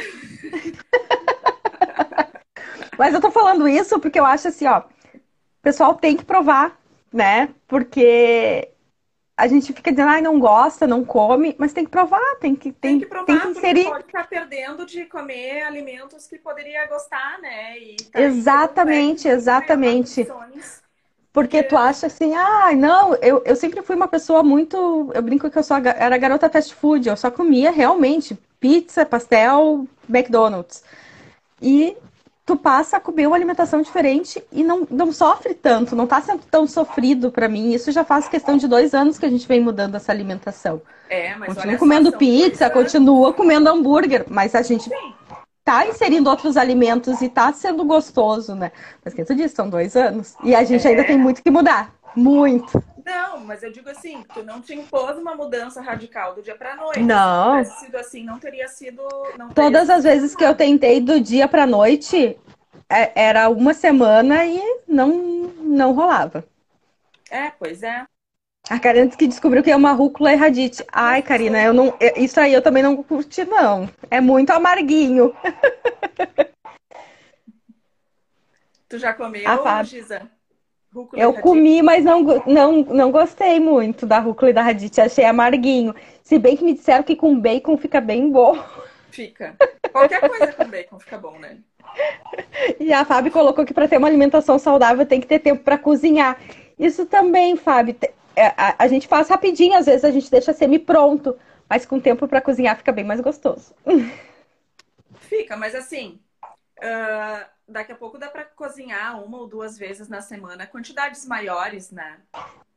[LAUGHS] mas eu tô falando isso porque eu acho assim, ó, pessoal tem que provar, né? Porque a gente fica dizendo, ai, não gosta, não come, mas tem que provar, tem que, tem, tem que provar, tem que inserir. pode estar perdendo de comer alimentos que poderia gostar, né? Tá exatamente, exatamente. Porque tu acha assim, ah, não, eu, eu sempre fui uma pessoa muito. Eu brinco que eu só era garota fast food, eu só comia realmente pizza, pastel, McDonald's. E tu passa a comer uma alimentação diferente e não, não sofre tanto, não tá sendo tão sofrido para mim. Isso já faz questão de dois anos que a gente vem mudando essa alimentação. É, mas continua comendo pizza, continua comendo hambúrguer, mas a gente Sim tá inserindo outros alimentos e tá sendo gostoso, né? Mas que tu disse, são dois anos. E a gente é... ainda tem muito que mudar. Muito. Não, mas eu digo assim, tu não te impôs uma mudança radical do dia pra noite. Não. Se sido assim, não teria sido. Não teria Todas sido as vezes que eu tentei do dia pra noite, é, era uma semana e não, não rolava. É, pois é. A Karina que descobriu que é uma rúcula erradite. Ai, Karina, eu não, isso aí eu também não curti, não. É muito amarguinho. Tu já comeu, a Fábio. Giza? Rúcula eu comi, mas não, não, não gostei muito da rúcula e da radite. Achei amarguinho. Se bem que me disseram que com bacon fica bem bom. Fica. Qualquer coisa com bacon fica bom, né? [LAUGHS] E a Fábio colocou que para ter uma alimentação saudável tem que ter tempo para cozinhar. Isso também, Fábio. É, a, a, gente faz rapidinho, às vezes a gente deixa semi-pronto, mas com tempo para cozinhar fica bem mais gostoso. [LAUGHS] Fica, mas assim, uh, daqui a pouco dá para cozinhar uma ou duas vezes na semana, quantidades maiores, né?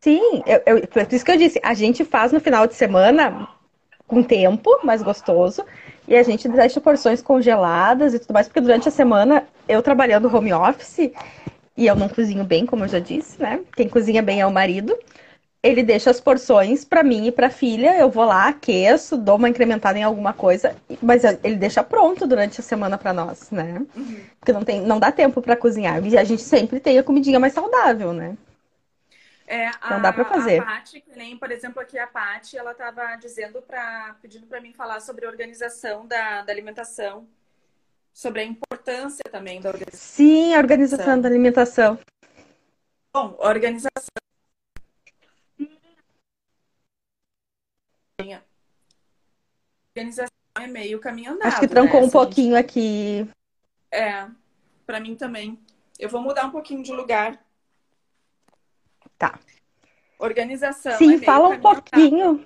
Sim, eu, eu, por isso que eu disse, a gente faz no final de semana com tempo, mais gostoso, e a gente deixa porções congeladas e tudo mais, porque durante a semana eu trabalhando home office, e eu não cozinho bem, como eu já disse, né? Quem cozinha bem é o marido ele deixa as porções para mim e para filha. Eu vou lá, aqueço, dou uma incrementada em alguma coisa, mas ele deixa pronto durante a semana para nós, né? Uhum. Porque não tem, não dá tempo para cozinhar. E a gente sempre tem a comidinha mais saudável, né? É, a, não dá para fazer. A Paty, nem, por exemplo, aqui a Paty, ela estava dizendo para pedindo para mim falar sobre a organização da, da alimentação, sobre a importância também da organização. Sim, a organização da alimentação. Bom, organização organização é meio caminho andado. Acho que trancou né? um pouquinho gente... aqui. É, para mim também. Eu vou mudar um pouquinho de lugar. Tá. Organização. Sim, é fala um pouquinho.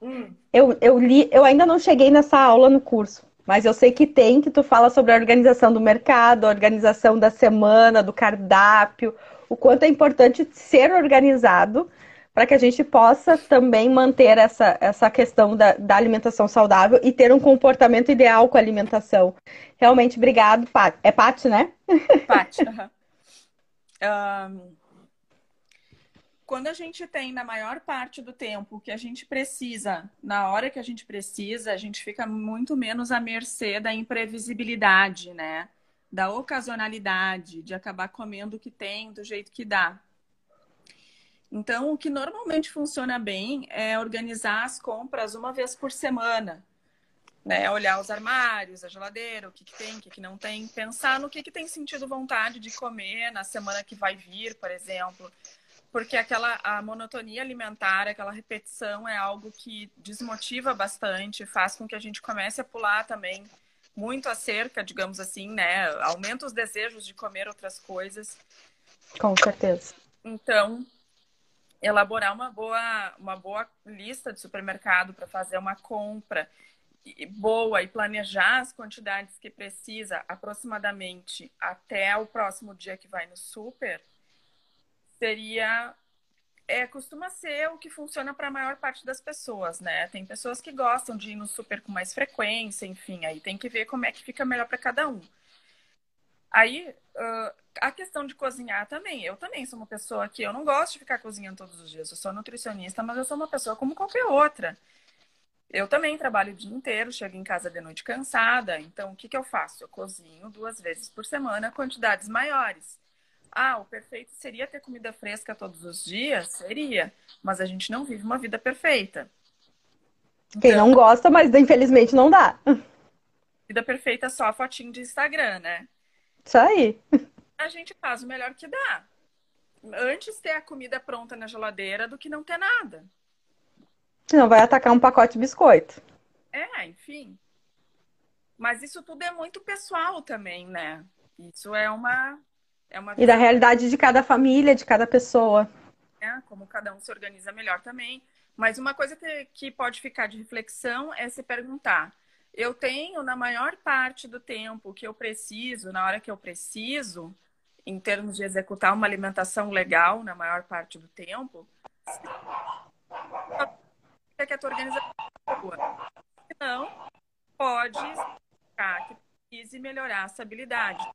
Hum. Eu, eu li, eu ainda não cheguei nessa aula no curso, mas eu sei que tem, que tu fala sobre a organização do mercado, a organização da semana, do cardápio, o quanto é importante ser organizado para que a gente possa também manter essa, essa questão da, da alimentação saudável e ter um comportamento ideal com a alimentação. Realmente, obrigado, Pat. É Paty, né? [LAUGHS] Paty. um, quando a gente tem, na maior parte do tempo, o que a gente precisa, na hora que a gente precisa, a gente fica muito menos à mercê da imprevisibilidade, né? Da ocasionalidade, de acabar comendo o que tem, do jeito que dá. Então, o que normalmente funciona bem é organizar as compras uma vez por semana. Né? Olhar os armários, a geladeira, o que, que tem, o que, que não tem. Pensar no que, que tem sentido vontade de comer na semana que vai vir, por exemplo. Porque aquela a monotonia alimentar, aquela repetição é algo que desmotiva bastante, faz com que a gente comece a pular também muito a cerca, digamos assim, né? Aumenta os desejos de comer outras coisas. Com certeza. Então, elaborar uma boa, uma boa lista de supermercado para fazer uma compra boa e planejar as quantidades que precisa aproximadamente até o próximo dia que vai no super seria é costuma ser o que funciona para a maior parte das pessoas, né? Tem pessoas que gostam de ir no super com mais frequência, enfim, aí tem que ver como é que fica melhor para cada um. Aí, uh, a questão de cozinhar também. Eu também sou uma pessoa que eu não gosto de ficar cozinhando todos os dias. Eu sou nutricionista, mas eu sou uma pessoa como qualquer outra. Eu também trabalho o dia inteiro, chego em casa de noite cansada. Então, o que, que eu faço? Eu cozinho duas vezes por semana, quantidades maiores. Ah, o perfeito seria ter comida fresca todos os dias? Seria. Mas a gente não vive uma vida perfeita. Quem então, não gosta, mas infelizmente não dá. Vida perfeita é só a fotinho de Instagram, né? Isso aí. A gente faz o melhor que dá. Antes ter a comida pronta na geladeira do que não ter nada. Senão vai atacar um pacote de biscoito. É, enfim. Mas isso tudo é muito pessoal também, né? Isso é uma. É uma e da realidade de cada família, de cada pessoa. É, como cada um se organiza melhor também. Mas uma coisa que, que pode ficar de reflexão é se perguntar: eu tenho, na maior parte do tempo que eu preciso, na hora que eu preciso, em termos de executar uma alimentação legal, na maior parte do tempo, é que a tua organização é boa. Senão, pode ficar que precise melhorar essa habilidade.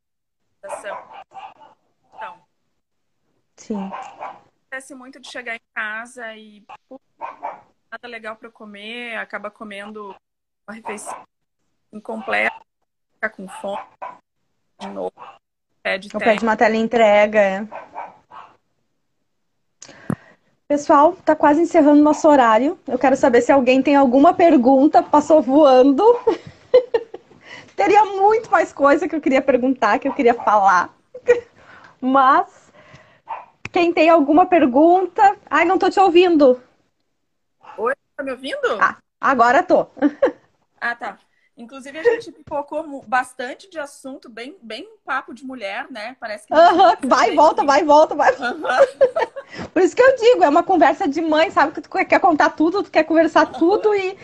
Então, Sim. Acontece muito de chegar em casa e nada legal para comer, acaba comendo uma refeição incompleta, fica com fome de novo, pede Ou pede uma tela entrega. É. Pessoal, tá quase encerrando nosso horário. Eu quero saber se alguém tem alguma pergunta, passou voando. [LAUGHS] Teria muito mais coisa que eu queria perguntar, que eu queria falar. [LAUGHS] Mas quem tem alguma pergunta? Ai, não tô te ouvindo. Oi, tá me ouvindo? Ah, agora tô. [LAUGHS] Ah, tá. Inclusive, a gente pipocou bastante de assunto, bem, bem papo de mulher, né? Parece que. Uhum, vai, volta, vai, volta, vai, uhum. [LAUGHS] Por isso que eu digo, é uma conversa de mãe, sabe? Que tu quer contar tudo, tu quer conversar tudo e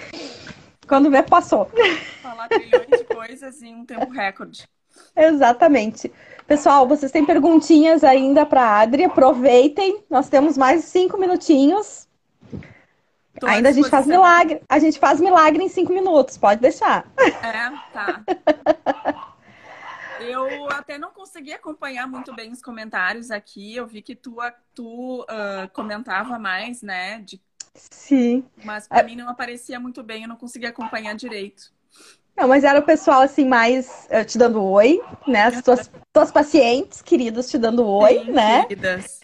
quando vê, passou. [LAUGHS] Falar trilhões de coisas em um tempo recorde. Exatamente. Pessoal, vocês têm perguntinhas ainda para a Adri? Aproveitem. Nós temos mais cinco minutinhos. Tô ainda a gente faz milagre. A gente faz milagre em cinco minutos. Pode deixar. É, tá. Eu até não consegui acompanhar muito bem os comentários aqui. Eu vi que tu, tu uh, comentava mais, né? De... Sim. Mas para é... mim não aparecia muito bem, eu não conseguia acompanhar direito. Não, mas era o pessoal assim mais uh, te dando oi, né? As tuas, tuas pacientes queridas te dando oi, Sim, né? Queridas.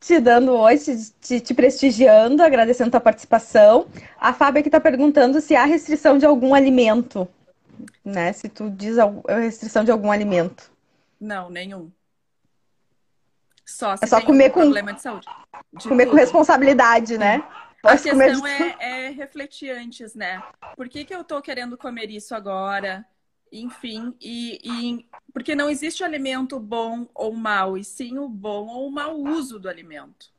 Te dando oi, te, te, te, prestigiando, agradecendo tua participação. A Fábio aqui está perguntando se há restrição de algum alimento né? Se tu diz a restrição de algum alimento. Não, nenhum. Só se é só comer com problema de saúde. De comer tudo. com responsabilidade, né? A questão é, é, refletir antes, né? Por que, que eu tô querendo comer isso agora? Enfim, e, e porque não existe alimento bom ou mal, e sim o bom ou o mau uso do alimento.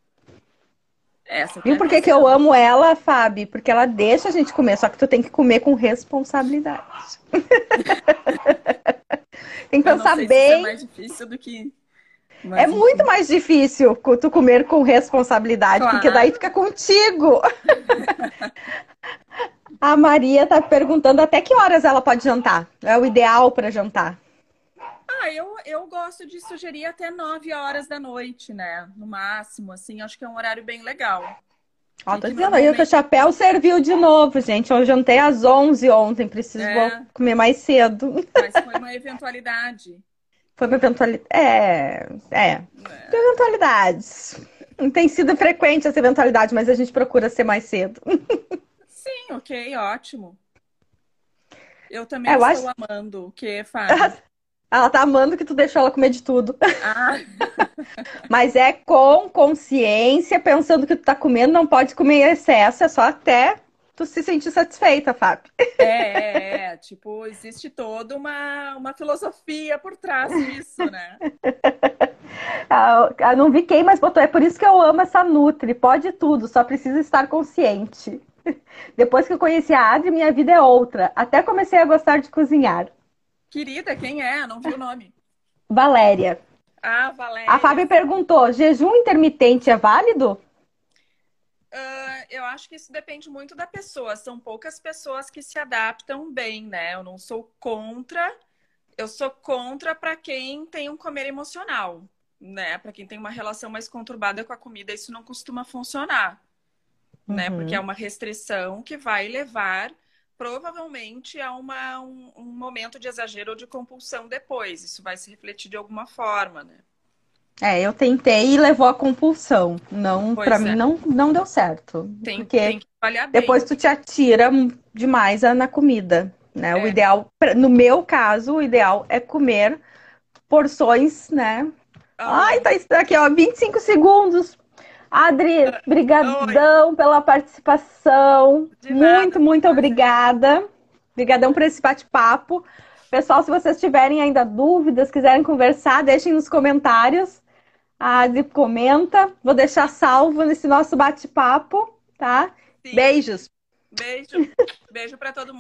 Essa Viu por que, que eu amo ela, Fábio? Porque ela deixa a gente comer, só que tu tem que comer com responsabilidade. [LAUGHS] tem que pensar bem. Se é mais difícil do que. Mas, é enfim. muito mais difícil tu comer com responsabilidade, claro. porque daí fica contigo. [LAUGHS] a Maria tá perguntando até que horas ela pode jantar. É o ideal para jantar. Ah, eu, eu gosto de sugerir até 9 horas da noite, né? No máximo, assim, acho que é um horário bem legal. Ó, tô dizendo aí que o chapéu serviu de novo, gente. Eu jantei às 11 ontem, preciso é... comer mais cedo. Mas foi uma eventualidade. [LAUGHS] Foi uma eventualidade. É, é. é. Eventualidades. Não tem sido frequente essa eventualidade, mas a gente procura ser mais cedo. [LAUGHS] Ok, ótimo. Eu também é, eu estou acho... amando o que faz. [LAUGHS] Ela tá amando que tu deixou ela comer de tudo. [LAUGHS] Ah. Mas é com consciência, pensando que tu tá comendo, não pode comer em excesso, é só até tu se sentir satisfeita, Fábio. [LAUGHS] É, é, é, tipo, existe toda uma, uma filosofia por trás disso, né? Ah, eu não vi quem, mas botou. É por isso que eu amo essa Nutri. Pode tudo, só precisa estar consciente. [LAUGHS] Depois que eu conheci a Adri, minha vida é outra. Até comecei a gostar de cozinhar. Querida, quem é? Não vi o nome. Valéria. Ah, Valéria. A Fábio perguntou: jejum intermitente é válido? Uh, eu acho que isso depende muito da pessoa. São poucas pessoas que se adaptam bem, né? Eu não sou contra. Eu sou contra para quem tem um comer emocional, né? Para quem tem uma relação mais conturbada com a comida, isso não costuma funcionar, uhum. né? Porque é uma restrição que vai levar provavelmente há uma, um, um, momento de exagero ou de compulsão depois. Isso vai se refletir de alguma forma, né? É, eu tentei e levou a compulsão. Não, para é. mim não, não deu certo. Tem, porque tem que bem. depois tu te atira demais na comida, né? É. O ideal, no meu caso, o ideal é comer porções, né? Ah. Ai, tá aqui, ó, 25 segundos Adri, brigadão pela participação. muito, muito obrigada. Obrigadão por esse bate-papo. Pessoal, se vocês tiverem ainda dúvidas, quiserem conversar, deixem nos comentários. A Adri comenta. Vou deixar salvo nesse nosso bate-papo, tá? Sim. Beijos. Beijo. Beijo para todo mundo.